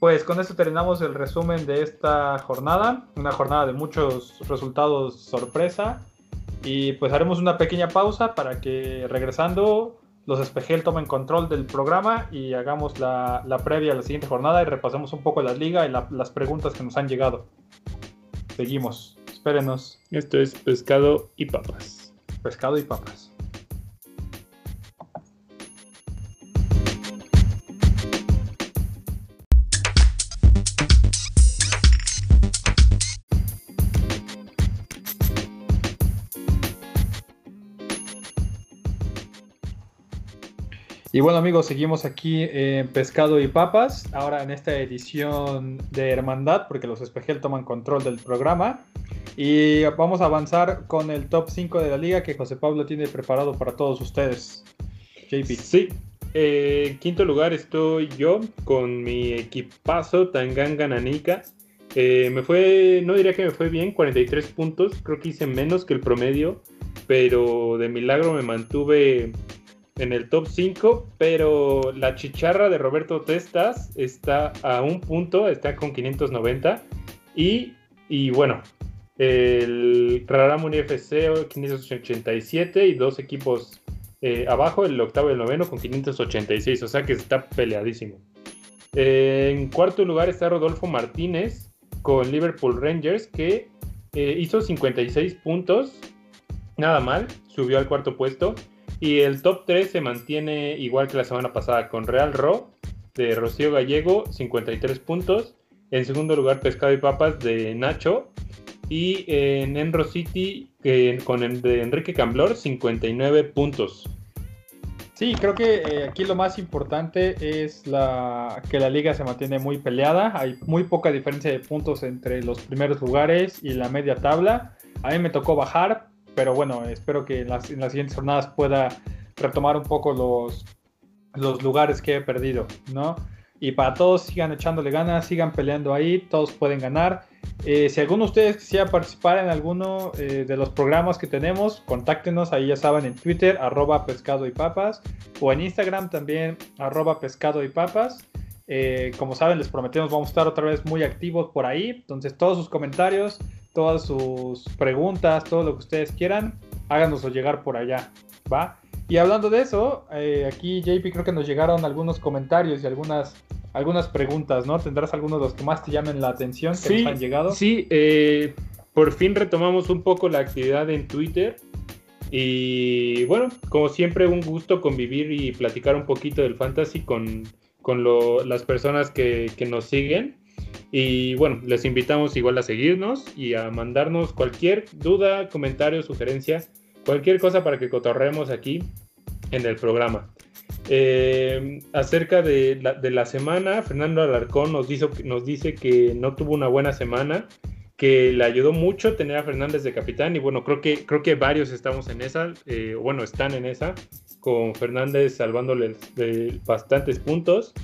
Pues con esto terminamos el resumen de esta jornada, una jornada de muchos resultados sorpresa y pues haremos una pequeña pausa para que regresando los Espejel tomen control del programa y hagamos la, previa a la siguiente jornada y repasemos un poco la liga y las preguntas que nos han llegado. Seguimos, espérenos. Esto es pescado y papas. Pescado y papas. Y bueno amigos, seguimos aquí en Pescado y Papas, ahora en esta edición de Hermandad, porque los Espejel toman control del programa. Y vamos a avanzar con el top 5 de la liga que José Pablo tiene preparado para todos ustedes. JP. Sí, eh, en quinto lugar estoy yo con mi equipazo Tanganga Nanika. Eh, me fue, no diría que me fue bien, 43 puntos, creo que hice menos que el promedio, pero de milagro me mantuve en el top 5, pero la chicharra de Roberto Testas está a un punto, está con 590. Y, y bueno, el Raramuni FC 587 y dos equipos eh, abajo, el octavo y el noveno con 586, o sea que está peleadísimo. en cuarto lugar está Rodolfo Martínez con Liverpool Rangers que eh, hizo 56 puntos, nada mal, subió al cuarto puesto. Y el top 3 se mantiene igual que la semana pasada con Real Ro de Rocío Gallego, 53 puntos. En segundo lugar, Pescado y Papas de Nacho. Y en Enro City con el de Enrique Camblor, 59 puntos. Sí, creo que eh, aquí lo más importante es la, que la liga se mantiene muy peleada. Hay muy poca diferencia de puntos entre los primeros lugares y la media tabla. A mí me tocó bajar, pero bueno, espero que en las, en las siguientes jornadas pueda retomar un poco los, los lugares que he perdido, ¿no? Y para todos, sigan echándole ganas, sigan peleando ahí, todos pueden ganar. Eh, si alguno de ustedes quisiera participar en alguno eh, de los programas que tenemos, contáctenos, ahí ya saben, en Twitter, arroba pescado y papas, o en Instagram también, arroba pescado y papas. Eh, como saben, les prometemos, vamos a estar otra vez muy activos por ahí. Entonces, todos sus comentarios, todas sus preguntas, todo lo que ustedes quieran, háganoslo llegar por allá, ¿va? Y hablando de eso, aquí JP creo que nos llegaron algunos comentarios y algunas algunas preguntas, ¿no? ¿Tendrás algunos de los que más te llamen la atención que sí, nos han llegado? Sí, eh, por fin retomamos un poco la actividad en Twitter. Y bueno, como siempre, un gusto convivir y platicar un poquito del fantasy con, con las personas que, que, nos siguen. Y bueno, les invitamos igual a seguirnos y a mandarnos cualquier duda, comentario, sugerencia, cualquier cosa para que cotorremos aquí en el programa. Eh, acerca de la, semana, Fernando Alarcón nos, hizo, nos dice que no tuvo una buena semana, que le ayudó mucho tener a Fernández de capitán y bueno, creo que, creo que varios estamos en esa, eh, bueno, están en esa, con Fernández salvándole bastantes puntos.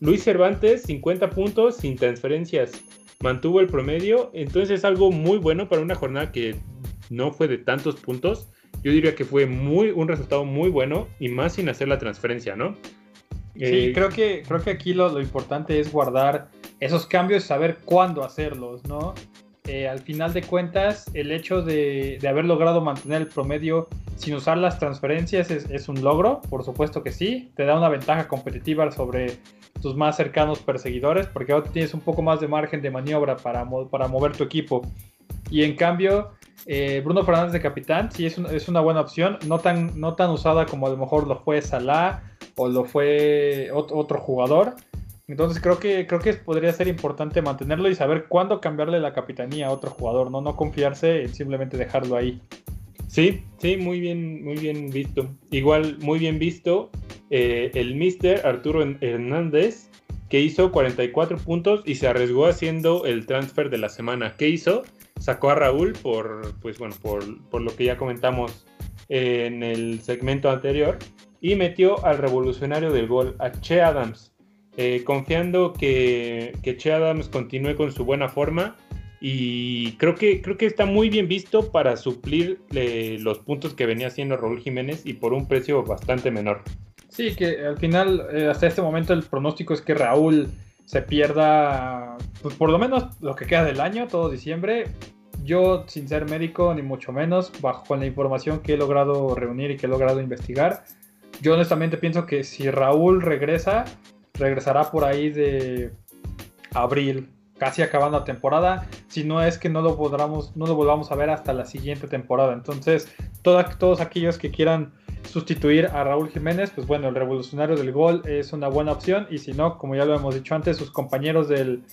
Luis Cervantes, 50 puntos sin transferencias, mantuvo el promedio, entonces es algo muy bueno para una jornada que no fue de tantos puntos yo diría que fue muy, un resultado muy bueno y más sin hacer la transferencia, ¿no? Sí, eh, creo, que, creo que aquí lo, lo, importante es guardar esos cambios y saber cuándo hacerlos, ¿no? Eh, al final de cuentas, el hecho de, haber logrado mantener el promedio sin usar las transferencias es, un logro, por supuesto que sí, te da una ventaja competitiva sobre tus más cercanos perseguidores, porque ahora tienes un poco más de margen de maniobra para, para mover tu equipo. Y en cambio, eh, Bruno Fernández de capitán, sí es, es, una buena opción, no tan, no tan usada como a lo mejor lo fue Salah o lo fue otro jugador. Entonces creo que, creo que podría ser importante mantenerlo y saber cuándo cambiarle la capitanía a otro jugador, no, no confiarse en simplemente dejarlo ahí. Sí, sí, muy bien, muy bien visto. Igual, muy bien visto eh, el Mister Arturo Hernández, que hizo 44 puntos y se arriesgó haciendo el transfer de la semana. ¿Qué hizo? sacó a Raúl por, pues bueno, por, por lo que ya comentamos en el segmento anterior y metió al revolucionario del gol, a Che Adams, eh, confiando que, que, Che Adams continúe con su buena forma y creo que, creo que está muy bien visto para suplir eh, los puntos que venía haciendo Raúl Jiménez y por un precio bastante menor. Sí, que al final, eh, hasta este momento el pronóstico es que Raúl se pierda, pues por lo menos lo que queda del año, todo diciembre, yo, sin ser médico, ni mucho menos, bajo con la información que he logrado reunir y que he logrado investigar, yo honestamente pienso que si Raúl regresa, regresará por ahí de abril, casi acabando la temporada, si no es que no lo, podamos, no lo volvamos a ver hasta la siguiente temporada. Entonces, todos aquellos que quieran sustituir a Raúl Jiménez, pues bueno, el revolucionario del gol es una buena opción y si no, como ya lo hemos dicho antes, sus compañeros del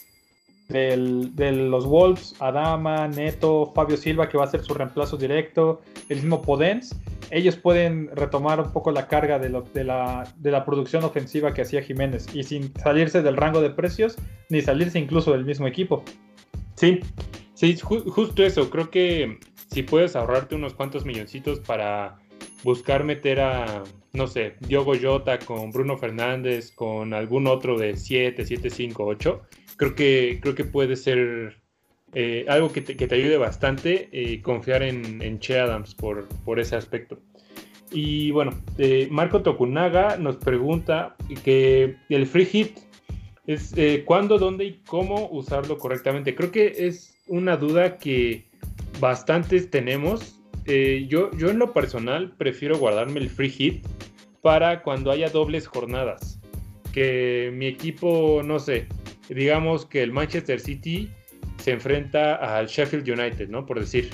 de los Wolves, Adama, Neto, Fabio Silva, que va a ser su reemplazo directo, el mismo Podens, ellos pueden retomar un poco la carga de, de, la, de la producción ofensiva que hacía Jiménez y sin salirse del rango de precios ni salirse incluso del mismo equipo. Sí, sí, justo eso. Creo que si puedes ahorrarte unos cuantos milloncitos para buscar meter a, no sé, Diogo Jota con Bruno Fernández, con algún otro de 7, 7, 5, 8 creo que, creo que puede ser eh, algo que te, ayude bastante eh, confiar en, en, Che Adams por, por ese aspecto. Y bueno, eh, Marco Tokunaga nos pregunta que el free hit es cuándo, dónde y cómo usarlo correctamente. Creo que es una duda que bastantes tenemos. yo, yo en lo personal prefiero guardarme el free hit para cuando haya dobles jornadas. Que mi equipo, no sé, digamos que el Manchester City se enfrenta al Sheffield United, ¿no? Por decir.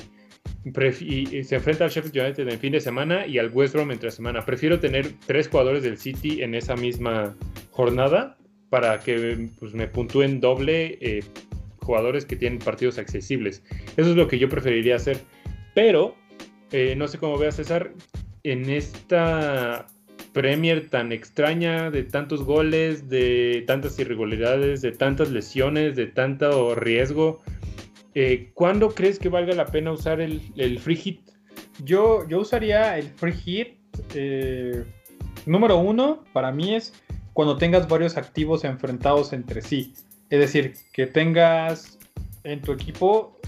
Se enfrenta al Sheffield United en fin de semana y al West Brom entre semana. Prefiero tener tres jugadores del City en esa misma jornada para que pues, me puntúen doble eh, jugadores que tienen partidos accesibles. Eso es lo que yo preferiría hacer. Pero, eh, no sé cómo vea César, en esta Premier tan extraña, de tantos goles, de tantas irregularidades, de tantas lesiones, de tanto riesgo. Eh, ¿Cuándo crees que valga la pena usar el, free hit? Yo, yo usaría el free hit. Eh, número uno, para mí es cuando tengas varios activos enfrentados entre sí. Es decir, que tengas en tu equipo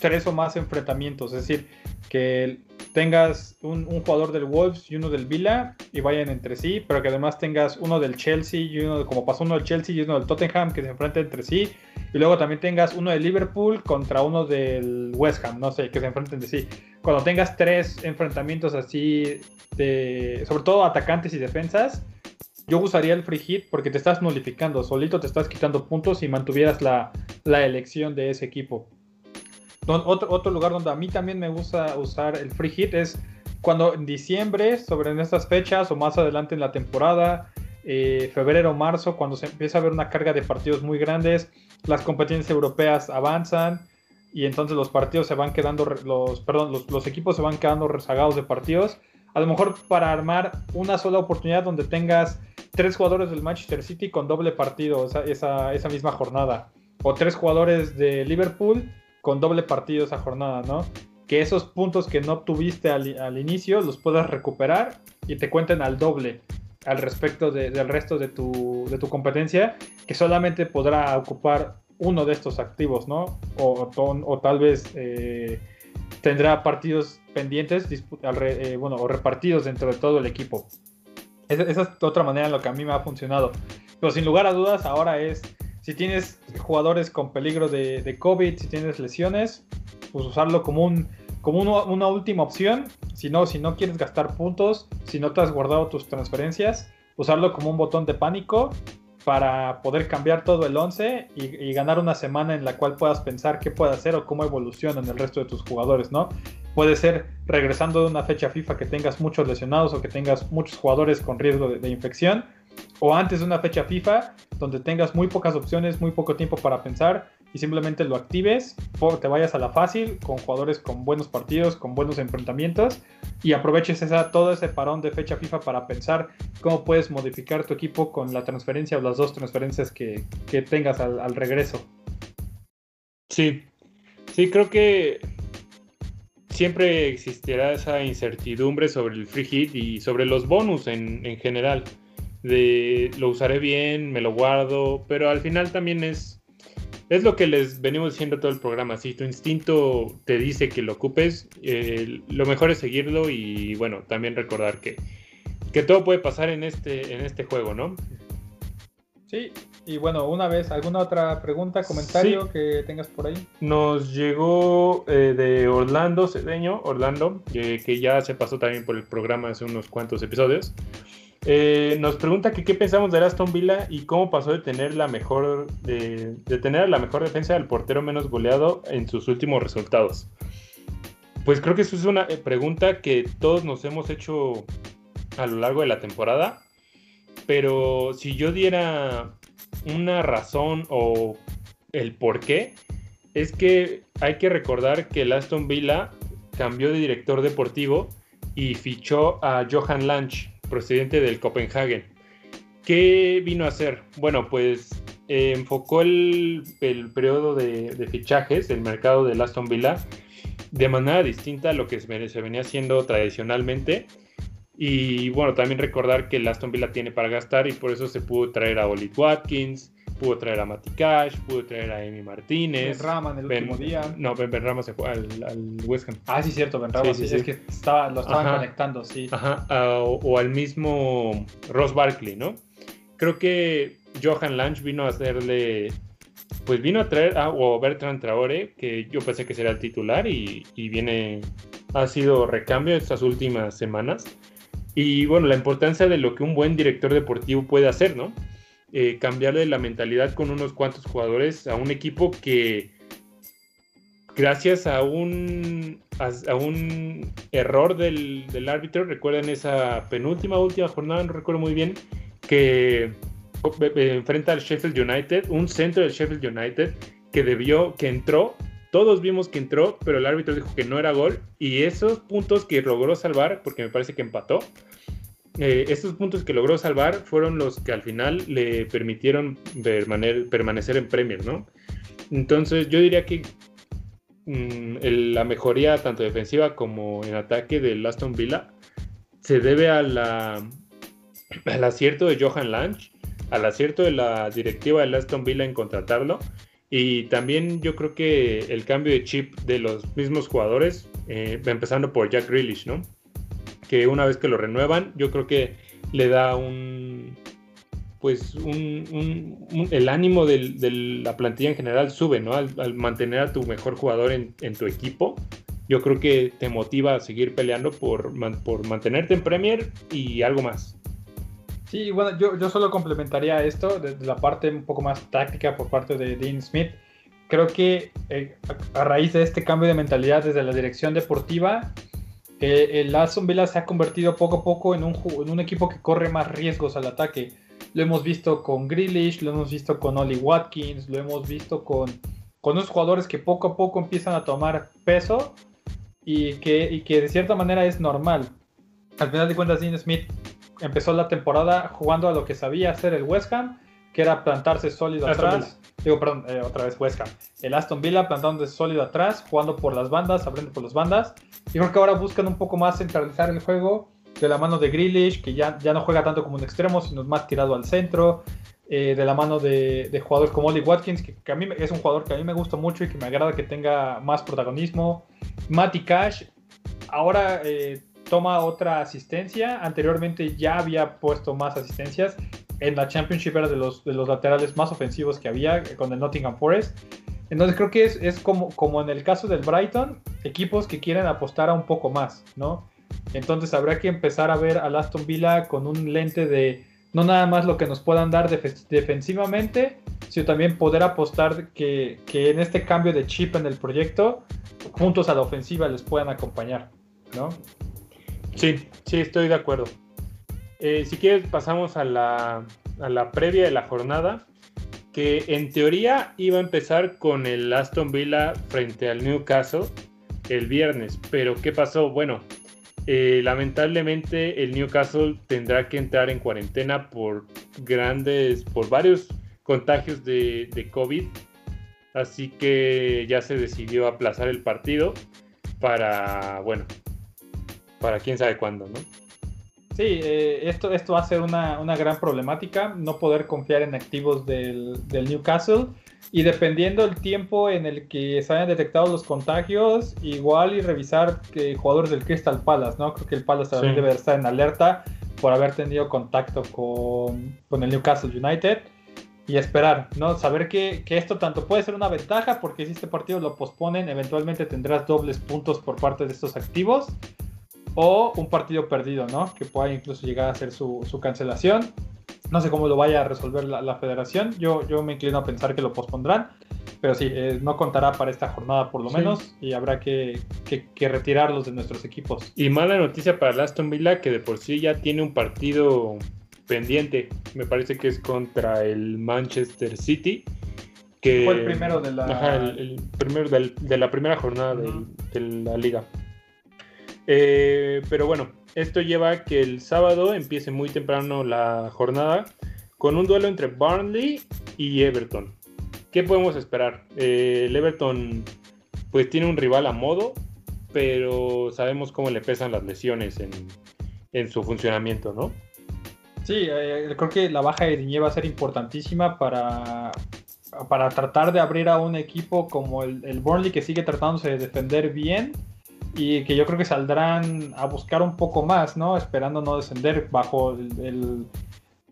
tres o más enfrentamientos. Es decir, que tengas un, jugador del Wolves y uno del Villa y vayan entre sí, pero que además tengas uno del Chelsea y uno, como pasó uno del Chelsea y uno del Tottenham que se enfrenten entre sí, y luego también tengas uno del Liverpool contra uno del West Ham, no sé, que se enfrenten entre sí. Cuando tengas tres enfrentamientos así, de, sobre todo atacantes y defensas, yo usaría el free hit porque te estás nulificando, solito te estás quitando puntos y mantuvieras la, la elección de ese equipo. Otro, otro lugar donde a mí también me gusta usar el free hit es cuando en diciembre, sobre en estas fechas o más adelante en la temporada, eh, febrero, marzo, cuando se empieza a ver una carga de partidos muy grandes, las competencias europeas avanzan y entonces los partidos se van quedando, los, perdón, los, equipos se van quedando rezagados de partidos. A lo mejor para armar una sola oportunidad donde tengas tres jugadores del Manchester City con doble partido esa, esa, esa misma jornada. O tres jugadores de Liverpool con doble partido esa jornada, ¿no? Que esos puntos que no obtuviste al, inicio los puedas recuperar y te cuenten al doble al respecto del resto de tu, de tu competencia, que solamente podrá ocupar uno de estos activos, ¿no? O, tal vez eh, tendrá partidos pendientes, eh, bueno, o repartidos dentro de todo el equipo. Esa, es otra manera en lo que a mí me ha funcionado. Pero sin lugar a dudas, ahora es si tienes jugadores con peligro de, COVID, si tienes lesiones, pues usarlo como, un, como una última opción. Si no, si no quieres gastar puntos, si no te has guardado tus transferencias, usarlo como un botón de pánico para poder cambiar todo el 11 y, ganar una semana en la cual puedas pensar qué puede hacer o cómo evolucionan el resto de tus jugadores, ¿no? Puede ser regresando de una fecha FIFA que tengas muchos lesionados o que tengas muchos jugadores con riesgo de infección o antes de una fecha FIFA donde tengas muy pocas opciones, muy poco tiempo para pensar y simplemente lo actives, te vayas a la fácil con jugadores con buenos partidos, con buenos enfrentamientos y aproveches esa, todo ese parón de fecha FIFA para pensar cómo puedes modificar tu equipo con la transferencia o las dos transferencias que, tengas al, al, regreso. Sí, sí, creo que siempre existirá esa incertidumbre sobre el free hit y sobre los bonus en, en general de lo usaré bien, me lo guardo, pero al final también es, es lo que les venimos diciendo todo el programa. Si tu instinto te dice que lo ocupes, eh, lo mejor es seguirlo y bueno, también recordar que, que todo puede pasar en este, en este juego, ¿no? Sí, y bueno, una vez, ¿alguna otra pregunta, comentario que tengas por ahí? Nos llegó eh, de Orlando Cedeño, Orlando, que ya se pasó también por el programa hace unos cuantos episodios. Eh, nos pregunta que qué pensamos de Aston Villa y cómo pasó de tener la mejor de, tener la mejor defensa del portero menos goleado en sus últimos resultados. Pues creo que eso es una eh, pregunta que todos nos hemos hecho a lo largo de la temporada. Pero si yo diera una razón o el por qué, es que hay que recordar que el Aston Villa cambió de director deportivo y fichó a Johan Lange presidente del Copenhagen. ¿Qué vino a hacer? Bueno, pues eh, enfocó el, periodo de, fichajes, el mercado del Aston Villa, de manera distinta a lo que se venía haciendo tradicionalmente. Y bueno, también recordar que el Aston Villa tiene para gastar y por eso se pudo traer a Oli Watkins, pudo traer a Mati Cash, pudo traer a Emi Martínez. Ben Rama en el último día. No, Ben, Rama se fue al, West Ham. Ah, sí, cierto, Ben Rama, sí, sí, es que estaba, lo estaban conectando, sí. Ajá, o, al mismo Ross Barkley, ¿no? Creo que Johan Lange vino a hacerle, pues vino a traer a o Bertrand Traore, que yo pensé que sería el titular y, y viene, ha sido recambio estas últimas semanas. Y bueno, la importancia de lo que un buen director deportivo puede hacer, ¿no? Eh, cambiarle la mentalidad con unos cuantos jugadores a un equipo que gracias a un, a, un error del, árbitro, recuerden esa penúltima, última jornada, no recuerdo muy bien, que enfrenta al Sheffield United, un centro del Sheffield United que debió, que entró, todos vimos que entró, pero el árbitro dijo que no era gol y esos puntos que logró salvar, porque me parece que empató, eh, estos puntos que logró salvar fueron los que al final le permitieron permanecer en Premier, ¿no? Entonces yo diría que mm, la mejoría tanto defensiva como en ataque del Aston Villa se debe al acierto de Johan Lange, al acierto de la directiva del Aston Villa en contratarlo y también yo creo que el cambio de chip de los mismos jugadores, eh, empezando por Jack Grealish, ¿no? Que una vez que lo renuevan, yo creo que le da un, pues un, el ánimo de la plantilla en general sube, ¿no? Al, mantener a tu mejor jugador en, tu equipo, yo creo que te motiva a seguir peleando por, por mantenerte en Premier y algo más. Sí, bueno, yo, yo solo complementaría esto desde la parte un poco más táctica por parte de Dean Smith. Creo que eh, a, raíz de este cambio de mentalidad desde la dirección deportiva, eh, el Aston Villa se ha convertido poco a poco en un, equipo que corre más riesgos al ataque lo hemos visto con Grealish, lo hemos visto con Oli Watkins, lo hemos visto con, unos jugadores que poco a poco empiezan a tomar peso y que, que de cierta manera es normal. Al final de cuentas, Dean Smith empezó la temporada jugando a lo que sabía hacer el West Ham, que era plantarse sólido atrás. Digo, perdón, eh, otra vez West Ham. El Aston Villa plantándose sólido atrás, jugando por las bandas, abriendo por las bandas. Y creo que ahora buscan un poco más centralizar el juego de la mano de Grealish, que ya, ya no juega tanto como un extremo, sino más tirado al centro, eh, de la mano de, jugadores como Oli Watkins, que, a mí es un jugador que a mí me gusta mucho y que me agrada que tenga más protagonismo. Matty Cash ahora eh, toma otra asistencia, anteriormente ya había puesto más asistencias, en la Championship era de los, de los laterales más ofensivos que había con el Nottingham Forest. Entonces creo que es, es como, como en el caso del Brighton, equipos que quieren apostar a un poco más, ¿no? Entonces habrá que empezar a ver al Aston Villa con un lente de no nada más lo que nos puedan dar defensivamente, sino también poder apostar que, en este cambio de chip en el proyecto, juntos a la ofensiva les puedan acompañar, ¿no? Sí, sí, estoy de acuerdo. Eh, si quieres, pasamos a la, a la previa de la jornada, que en teoría iba a empezar con el Aston Villa frente al Newcastle el viernes, pero ¿qué pasó? Bueno, eh, lamentablemente el Newcastle tendrá que entrar en cuarentena por grandes, por varios contagios de, COVID. Así que ya se decidió aplazar el partido para, bueno, para quién sabe cuándo, ¿no? Sí, eh, esto, esto va a ser una, gran problemática, no poder confiar en activos del, del Newcastle y dependiendo el tiempo en el que se hayan detectado los contagios, igual y revisar que jugadores del Crystal Palace, ¿no? Creo que el Palace también debe estar en alerta por haber tenido contacto con, con el Newcastle United y esperar, ¿no? Saber que, que, esto tanto puede ser una ventaja porque si este partido lo posponen, eventualmente tendrás dobles puntos por parte de estos activos o un partido perdido, ¿no? Que pueda incluso llegar a ser su, su cancelación. No sé cómo lo vaya a resolver la, federación. Yo, yo me inclino a pensar que lo pospondrán. Pero sí, eh, no contará para esta jornada por lo menos y habrá que, retirarlos de nuestros equipos. Y mala noticia para el Aston Villa que de por sí ya tiene un partido pendiente. Me parece que es contra el Manchester City. Que, Fue el primero de la, el, primero de la primera jornada de, la liga. Eh, pero bueno, esto lleva a que el sábado empiece muy temprano la jornada con un duelo entre Burnley y Everton. ¿Qué podemos esperar? Eh, el Everton pues tiene un rival a modo, pero sabemos cómo le pesan las lesiones en, su funcionamiento, ¿no? Sí, eh, creo que la baja de Diñé va a ser importantísima para, para tratar de abrir a un equipo como el, el Burnley que sigue tratándose de defender bien y que yo creo que saldrán a buscar un poco más, ¿no? Esperando no descender bajo el,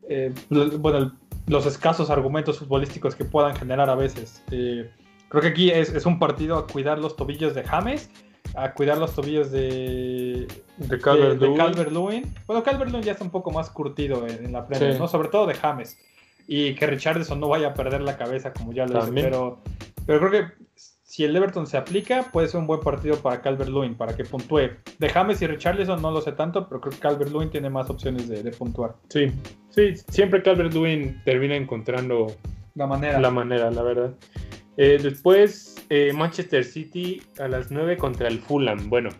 eh, bueno, los escasos argumentos futbolísticos que puedan generar a veces. Eh, creo que aquí es, un partido a cuidar los tobillos de James, a cuidar los tobillos de, de Calvert-Lewin. bueno, Calvert-Lewin ya está un poco más curtido en, la prensa, ¿no? Sobre todo de James. Y que Richardson no vaya a perder la cabeza como ya lo hizo, pero, pero creo que si el Everton se aplica, puede ser un buen partido para Calvert-Lewin, para que puntúe. De James y Richarlison no lo sé tanto, pero creo que Calvert-Lewin tiene más opciones de, puntuar. Sí, sí, siempre Calvert-Lewin termina encontrando la manera. La manera, la verdad. Eh, después, eh, Manchester City a las 9 contra el Fulham. Bueno,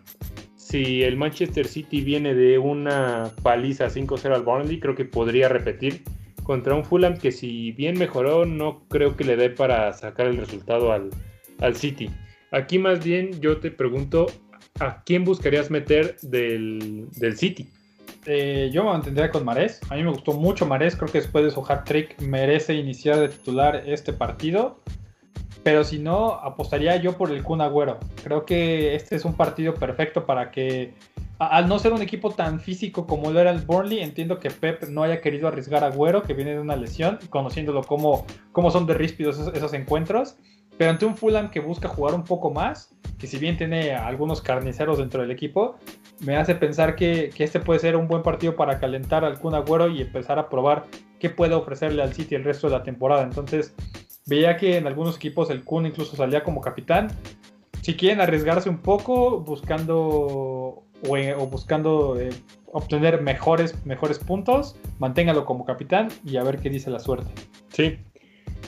si el Manchester City viene de una paliza 5-0 al Burnley, creo que podría repetir contra un Fulham que si bien mejoró, no creo que le dé para sacar el resultado al, al City. Aquí más bien yo te pregunto, ¿a quién buscarías meter del, del City? Eh, yo me mantendría con Marés. A mí me gustó mucho Marés. Creo que después de su hat trick merece iniciar de titular este partido. Pero si no, apostaría yo por el Kun Agüero. Creo que este es un partido perfecto para que, al no ser un equipo tan físico como lo era el Burnley, entiendo que Pep no haya querido arriesgar a Agüero, que viene de una lesión, conociéndolo cómo, cómo son de ríspidos esos encuentros. Pero ante un Fulham que busca jugar un poco más, que si bien tiene algunos carniceros dentro del equipo, me hace pensar que, que, este puede ser un buen partido para calentar al Kun Agüero y empezar a probar qué puede ofrecerle al City el resto de la temporada. Entonces, veía que en algunos equipos el Kun incluso salía como capitán. Si quieren arriesgarse un poco, buscando o, o buscando eh, obtener mejores, mejores puntos, manténgalo como capitán y a ver qué dice la suerte. Sí,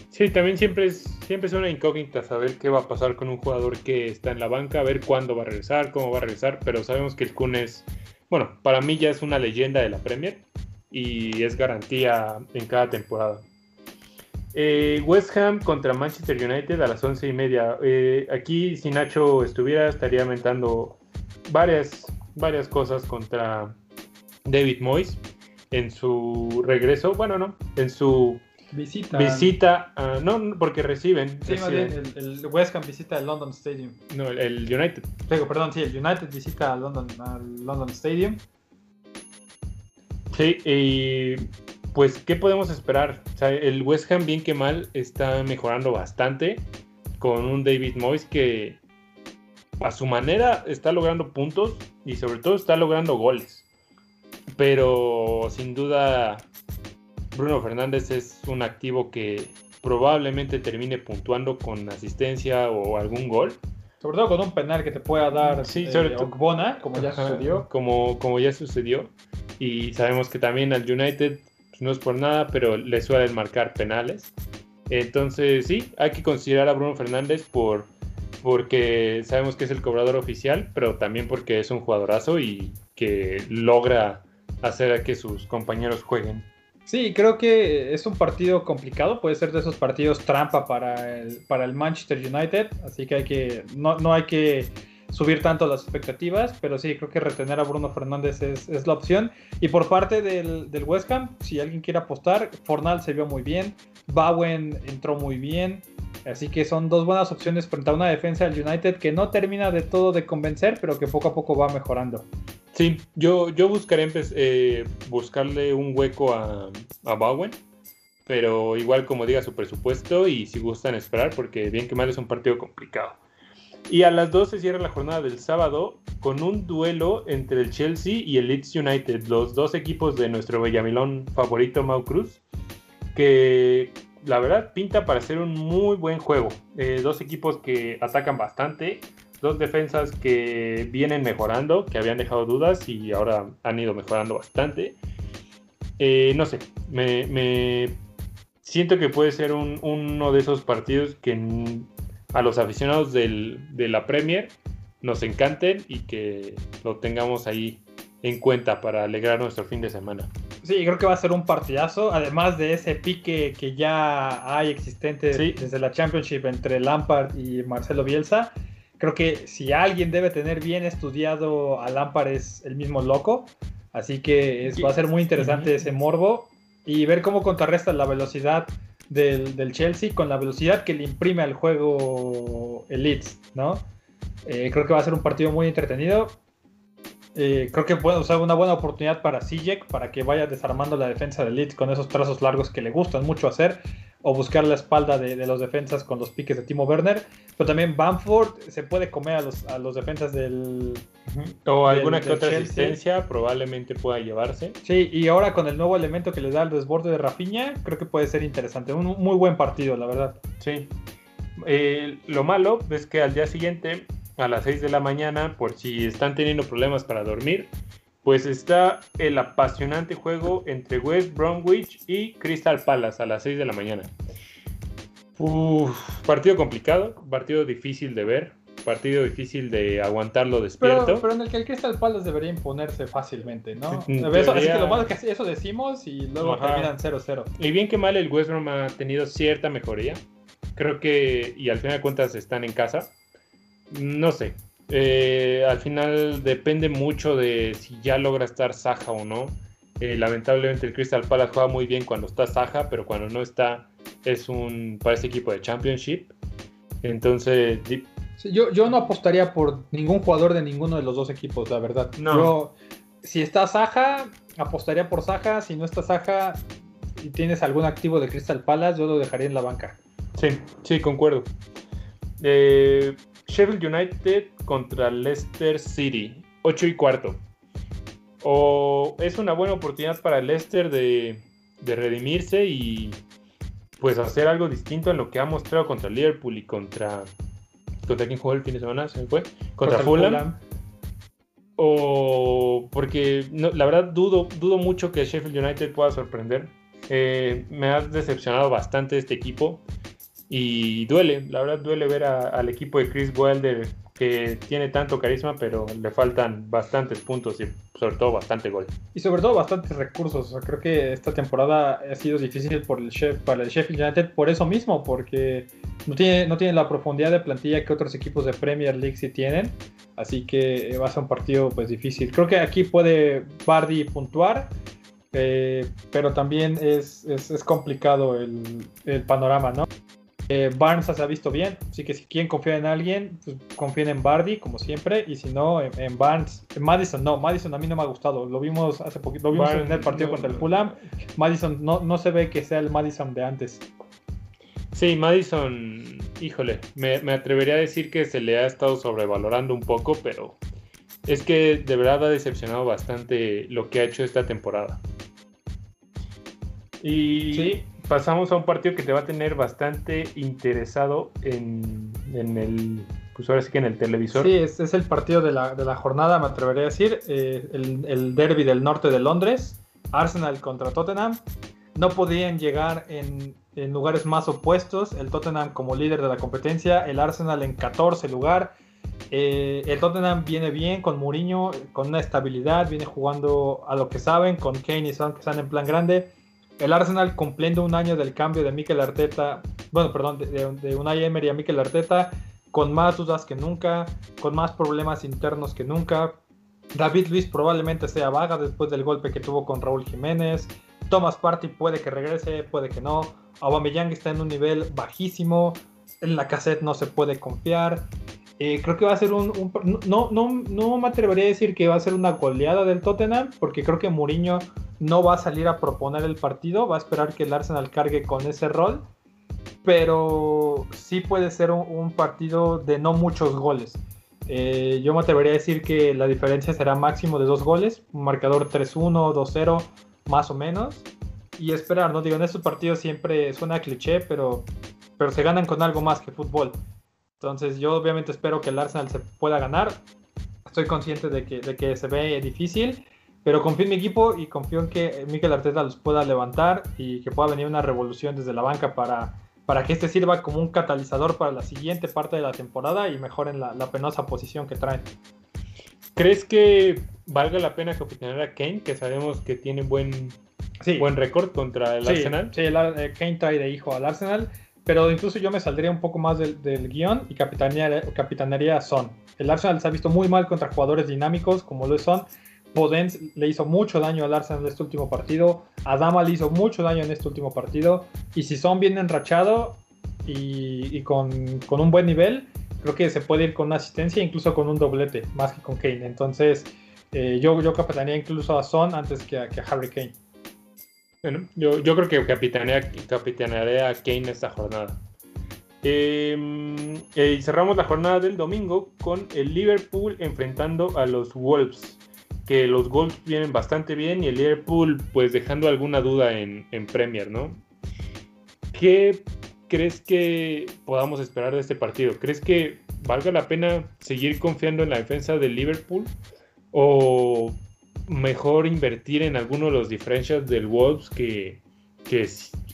Sí, también siempre es, siempre una incógnita saber qué va a pasar con un jugador que está en la banca, a ver cuándo va a regresar, cómo va a regresar, pero sabemos que el Kun es, bueno, para mí ya es una leyenda de la Premier y es garantía en cada temporada. Eh, West Ham contra Manchester United a las once y media. Eh, aquí, si Nacho estuviera, estaría aumentando varias, varias cosas contra David Moyes en su regreso. Bueno, no, en su Visita. Visita, uh, no, porque reciben. Sí, reciben. El, el, West Ham visita el London Stadium. No, el, el United. Digo, perdón, sí, el United visita al London, al London Stadium. Sí, y pues, ¿qué podemos esperar? O sea, el West Ham, bien que mal, está mejorando bastante con un David Moyes que a su manera está logrando puntos y sobre todo está logrando goles. Pero sin duda Bruno Fernández es un activo que probablemente termine puntuando con asistencia o algún gol. Sobre todo con un penal que te pueda dar sí, sobre eh, Ogbona, como ya sucedió. Como, como ya sucedió. Y sabemos que también al United pues, no es por nada, pero le suelen marcar penales. Entonces sí, hay que considerar a Bruno Fernández por, porque sabemos que es el cobrador oficial, pero también porque es un jugadorazo y que logra hacer a que sus compañeros jueguen. Sí, creo que es un partido complicado, puede ser de esos partidos trampa para el, para el Manchester United, así que hay que no, no hay que subir tanto las expectativas, pero sí, creo que retener a Bruno Fernández es, es la opción. Y por parte del, del, West Ham, si alguien quiere apostar, Fornal se vio muy bien, Bowen entró muy bien, así que son dos buenas opciones frente a una defensa del United que no termina de todo de convencer, pero que poco a poco va mejorando. Sí, yo, yo buscaré eh, buscarle un hueco a, a, Bowen, pero igual como diga su presupuesto y si gustan esperar, porque bien que mal es un partido complicado. Y a las 12 cierra la jornada del sábado con un duelo entre el Chelsea y el Leeds United, los dos equipos de nuestro Bellamilón favorito Mau Cruz, que la verdad pinta para ser un muy buen juego. Eh, dos equipos que atacan bastante, dos defensas que vienen mejorando, que habían dejado dudas y ahora han ido mejorando bastante. Eh, no sé, me, me, siento que puede ser un, uno de esos partidos que a los aficionados del, de la Premier nos encanten y que lo tengamos ahí en cuenta para alegrar nuestro fin de semana. Sí, creo que va a ser un partidazo, además de ese pique que ya hay existente Sí. desde la Championship entre Lampard y Marcelo Bielsa. Creo que si alguien debe tener bien estudiado a Lampard es el mismo loco, así que es- va a ser muy interesante ese morbo y ver cómo contrarresta la velocidad del, del Chelsea con la velocidad que le imprime al juego el Leeds, ¿no? Eh, creo que va a ser un partido muy entretenido. Eh, creo que puede usar una buena oportunidad para Sijek para que vaya desarmando la defensa del Leeds con esos trazos largos que le gustan mucho hacer o buscar la espalda de, de los defensas con los piques de Timo Werner. Pero también Bamford se puede comer a los, a los defensas del, O Del- alguna que otra Chelsea. asistencia probablemente pueda llevarse. Sí, y ahora con el nuevo elemento que le da el desborde de Rafinha, creo que puede ser interesante. Un muy buen partido, la verdad. Sí. Eh, lo malo es que al día siguiente, a las 6 de la mañana, por si están teniendo problemas para dormir, pues está el apasionante juego entre West Bromwich y Crystal Palace a las 6 de la mañana. Uf, partido complicado, partido difícil de ver, partido difícil de aguantarlo despierto. Pero, pero en el que el Crystal Palace debería imponerse fácilmente, ¿no? Eso- así teoría- que lo malo es que eso decimos y luego Ajá. terminan 0-0. Y bien que mal el West Brom ha tenido cierta mejoría. Creo que, y al final de cuentas están en casa. No sé. Eh, al final depende mucho de si ya logra estar Saja o no. Eh, lamentablemente el Crystal Palace juega muy bien cuando está Saja, pero cuando no está es un para ese equipo de Championship. Entonces, yo, yo no apostaría por ningún jugador de ninguno de los dos equipos, la verdad. No. si está Saja, apostaría por Saja. Si no está Saja y tienes algún activo de Crystal Palace, yo lo dejaría en la banca. Sí, sí, concuerdo. Eh, Sheffield United contra Leicester City, 8 y cuarto. O es una buena oportunidad para Leicester de, de redimirse y pues hacer algo distinto en lo que ha mostrado contra Liverpool y contra contra quién jugó el fin de semana, se me fue, contra, Fulham. O porque la verdad dudo, dudo mucho que Sheffield United pueda sorprender. Eh, me ha decepcionado bastante este equipo y duele, la verdad duele ver al equipo de Chris Wilder que tiene tanto carisma, pero le faltan bastantes puntos y sobre todo bastante gol. Y sobre todo bastantes recursos. creo que esta temporada ha sido difícil por el para el Sheffield United por eso mismo, porque no tiene, no tiene la profundidad de plantilla que otros equipos de Premier League sí tienen. Así que va a ser un partido pues difícil. Creo que aquí puede Bardi puntuar. Eh, pero también es, es, complicado el, el panorama, ¿no? Eh, Barnes se ha visto bien, así que si quieren confiar en alguien, pues confíen en Bardi, como siempre, y si no, en, Barnes. En Madison, no, Madison a mí no me ha gustado. Lo vimos hace poquito, lo vimos en el partido contra el Fulham. Madison no, no se ve que sea el Madison de antes. Sí, Madison, híjole, me, me atrevería a decir que se le ha estado sobrevalorando un poco, pero es que de verdad ha decepcionado bastante lo que ha hecho esta temporada. Y sí pasamos a un partido que te va a tener bastante interesado en, el, pues ahora sí que en el televisor. Sí, es, es el partido de la, jornada, me atrevería a decir, eh, el, derby del norte de Londres, Arsenal contra Tottenham. No podían llegar en, lugares más opuestos, el Tottenham como líder de la competencia, el Arsenal en 14 lugar. Eh, el Tottenham viene bien con Mourinho, con una estabilidad, viene jugando a lo que saben, con Kane y Son que están en plan grande el Arsenal cumpliendo un año del cambio de Mikel Arteta, bueno, perdón, de, de, Unai Emery a Mikel Arteta, con más dudas que nunca, con más problemas internos que nunca. David Luis probablemente sea vaga después del golpe que tuvo con Raúl Jiménez. Thomas Party puede que regrese, puede que no. Aubameyang está en un nivel bajísimo. En la cassette no se puede confiar. Eh, creo que va a ser un, no, no, no, me atrevería a decir que va a ser una goleada del Tottenham, porque creo que Mourinho no va a salir a proponer el partido, va a esperar que el Arsenal cargue con ese rol, pero sí puede ser un, partido de no muchos goles. Eh, yo me atrevería a decir que la diferencia será máximo de dos goles, marcador 3-1, 2-0, más o menos. Y esperar, no digo, en estos partidos siempre suena cliché, pero, pero se ganan con algo más que fútbol. Entonces yo obviamente espero que el Arsenal se pueda ganar. Estoy consciente de que, de que se ve difícil, pero confío en mi equipo y confío en que Mikel Arteta los pueda levantar y que pueda venir una revolución desde la banca para, para que este sirva como un catalizador para la siguiente parte de la temporada y mejoren la, la penosa posición que traen. ¿Crees que valga la pena capitanear a Kane, que sabemos que tiene buen, buen récord contra el Arsenal? Sí, el, eh, Kane trae de hijo al Arsenal. Pero incluso yo me saldría un poco más del, guion y capitanearía, a Son. El Arsenal se ha visto muy mal contra jugadores dinámicos como lo es Son. Podence le hizo mucho daño al Arsenal en este último partido. Adama le hizo mucho daño en este último partido. Y si Son viene enrachado y, con, un buen nivel, creo que se puede ir con una asistencia, incluso con un doblete, más que con Kane. Entonces, eh, yo, yo capitanearía incluso a Son antes que a, que a Harry Kane. Bueno, yo, yo creo que capitanearé, a Kane esta jornada. Em, y cerramos la jornada del domingo con el Liverpool enfrentando a los Wolves. Que los Wolves vienen bastante bien y el Liverpool, pues dejando alguna duda en, en Premier, ¿no? ¿Qué crees que podamos esperar de este partido? ¿Crees que valga la pena seguir confiando en la defensa del Liverpool? ¿O mejor invertir en alguno de los differentials del Wolves que, que,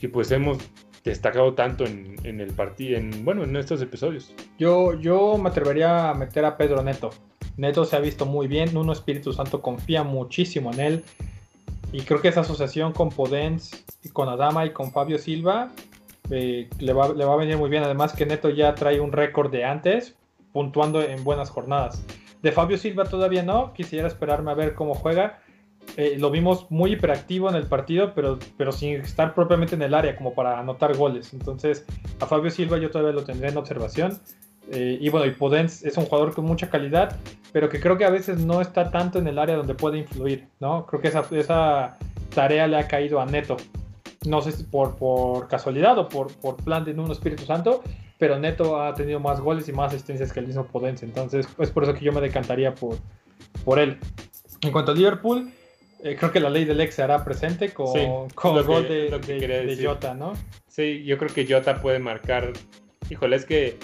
pues hemos destacado tanto en, el partido, en, bueno, en estos episodios. Yo, yo me atrevería a meter a Pedro Neto. Neto se ha visto muy bien, Nuno Espíritu Santo confía muchísimo en él. Y creo que esa asociación con Podens, con Adama y con Fabio Silva eh, le, va, le va a venir muy bien. Además que Neto ya trae un récord de antes puntuando en buenas jornadas. De Fabio Silva todavía no, quisiera esperarme a ver cómo juega. Eh, lo vimos muy hiperactivo en el partido, pero, pero sin estar propiamente en el área como para anotar goles. Entonces, a Fabio Silva yo todavía lo tendré en observación. Eh, y bueno, y es un jugador con mucha calidad, pero que creo que a veces no está tanto en el área donde puede influir, ¿no? Creo que esa, esa tarea le ha caído a Neto. No sé si por, por casualidad o por, por plan de un Espíritu Santo, pero Neto ha tenido más goles y más asistencias que el mismo Podence. Entonces, es por eso que yo me decantaría por, por él. En cuanto a Liverpool, eh, creo que la ley del ex se hará presente con, con el gol de, de, Jota, ¿no? Sí, yo creo que Jota puede marcar. Híjole, es que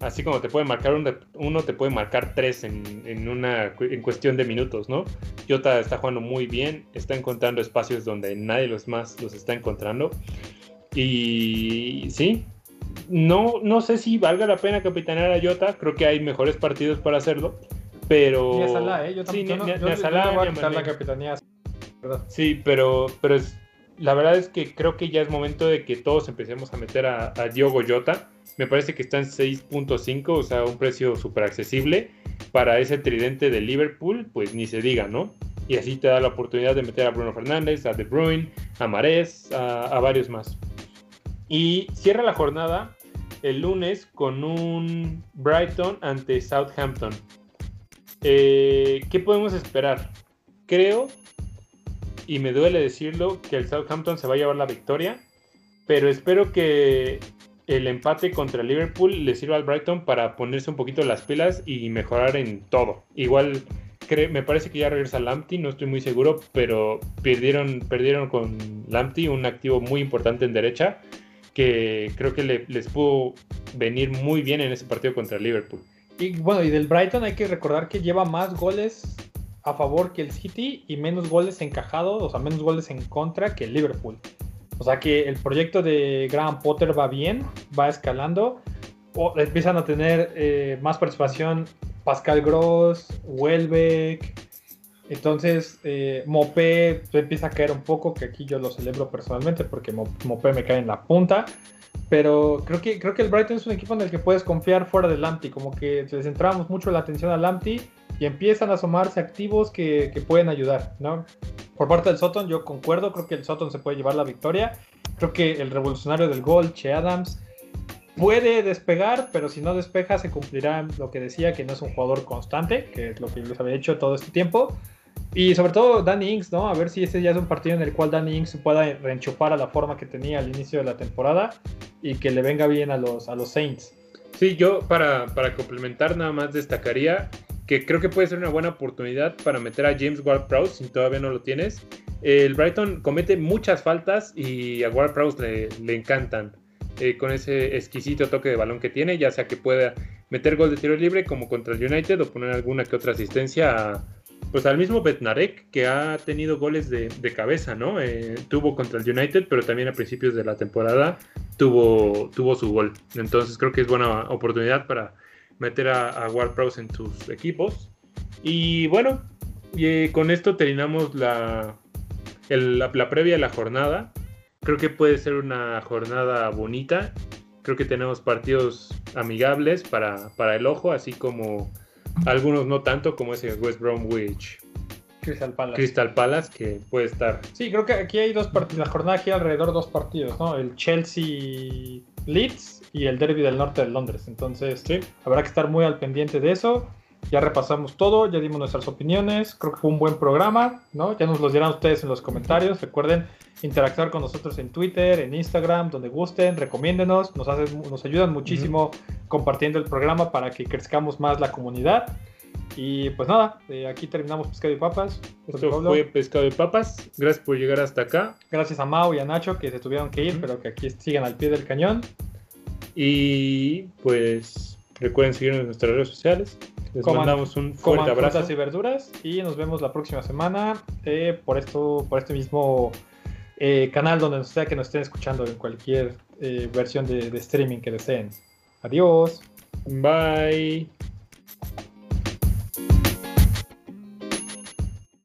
así como te puede marcar uno, te puede marcar tres en, una, en cuestión de minutos, ¿no? Jota está jugando muy bien, está encontrando espacios donde nadie los más los está encontrando. Y sí, no, no sé si valga la pena capitanear a Jota, creo que hay mejores partidos para hacerlo, pero... Ni a Salah, ¿eh? Yo sí, ni, a la capitanía. Sí, pero, pero es, la verdad es que creo que ya es momento de que todos empecemos a meter a, a Diogo Jota. Me parece que está en 6.5, o sea, un precio súper accesible. Para ese tridente de Liverpool, pues ni se diga, ¿no? Y así te da la oportunidad de meter a Bruno Fernández, a De Bruyne, a Marés, a varios más. Y cierra la jornada el lunes con un Brighton ante Southampton. Eh, ¿Qué podemos esperar? Creo, y me duele decirlo, que el Southampton se va a llevar la victoria, pero espero que el empate contra Liverpool le sirva al Brighton para ponerse un poquito las pilas y mejorar en todo. Igual me parece que ya regresa Lamptey, no estoy muy seguro, pero perdieron, perdieron con Lamptey un activo muy importante en derecha que creo que les pudo venir muy bien en ese partido contra Liverpool. Y bueno, y del Brighton hay que recordar que lleva más goles a favor que el City y menos goles encajados, o sea, menos goles en contra que el Liverpool. O sea que el proyecto de Graham Potter va bien, va escalando. O empiezan a tener eh, más participación Pascal Gross, Welbeck, entonces, eh, Mopé empieza a caer un poco, que aquí yo lo celebro personalmente porque Mopé me cae en la punta. Pero creo que, creo que el Brighton es un equipo en el que puedes confiar fuera del Lamptey. Como que le centramos mucho la atención al Lamptey y empiezan a asomarse activos que, que, pueden ayudar, ¿no? Por parte del Soton, yo concuerdo, creo que el Soton se puede llevar la victoria. Creo que el revolucionario del gol, Che Adams, puede despegar, pero si no despeja se cumplirá lo que decía, que no es un jugador constante, que es lo que les había hecho todo este tiempo. Y sobre todo Danny Ings, ¿no? A ver si ese ya es un partido en el cual Danny Ings pueda reenchufar a la forma que tenía al inicio de la temporada y que le venga bien a los, a los Saints. Sí, yo para, para complementar nada más destacaría que creo que puede ser una buena oportunidad para meter a James Ward-Prowse si todavía no lo tienes. El Brighton comete muchas faltas y a Ward-Prowse le, le, encantan eh, con ese exquisito toque de balón que tiene, ya sea que pueda meter gol de tiro libre como contra el United o poner alguna que otra asistencia a, pues al mismo Betnarek, que ha tenido goles de, cabeza, ¿no? Eh, tuvo contra el United, pero también a principios de la temporada tuvo, tuvo su gol. Entonces creo que es buena oportunidad para meter a, a Ward en tus equipos. Y bueno, y, con esto terminamos la, la, previa de la jornada. Creo que puede ser una jornada bonita. Creo que tenemos partidos amigables para, para el ojo, así como algunos no tanto como ese West Bromwich. Crystal Palace. Crystal Palace, que puede estar. Sí, creo que aquí hay dos partidos. La jornada aquí alrededor de dos partidos, ¿no? El Chelsea Leeds y el Derby del Norte de Londres. Entonces, sí. habrá que estar muy al pendiente de eso. Ya repasamos todo, ya dimos nuestras opiniones. Creo que fue un buen programa, ¿no? Ya nos los dirán ustedes en los comentarios. Recuerden interactuar con nosotros en Twitter, en Instagram, donde gusten, recomiéndenos. Nos, nos ayudan muchísimo compartiendo el programa para que crezcamos más la comunidad. Y pues nada, eh, aquí terminamos Pescado y Papas. Esto fue Pescado y Papas. Gracias por llegar hasta acá. Gracias a Mau y a Nacho que se tuvieron que ir, pero que aquí sigan al pie del cañón. Y pues recuerden seguirnos en nuestras redes sociales. Les mandamos un fuerte abrazo. y verduras y nos vemos la próxima semana eh, por esto, por este mismo eh, canal donde sea que nos estén escuchando en cualquier eh, versión de, de streaming que deseen. Adiós. Bye.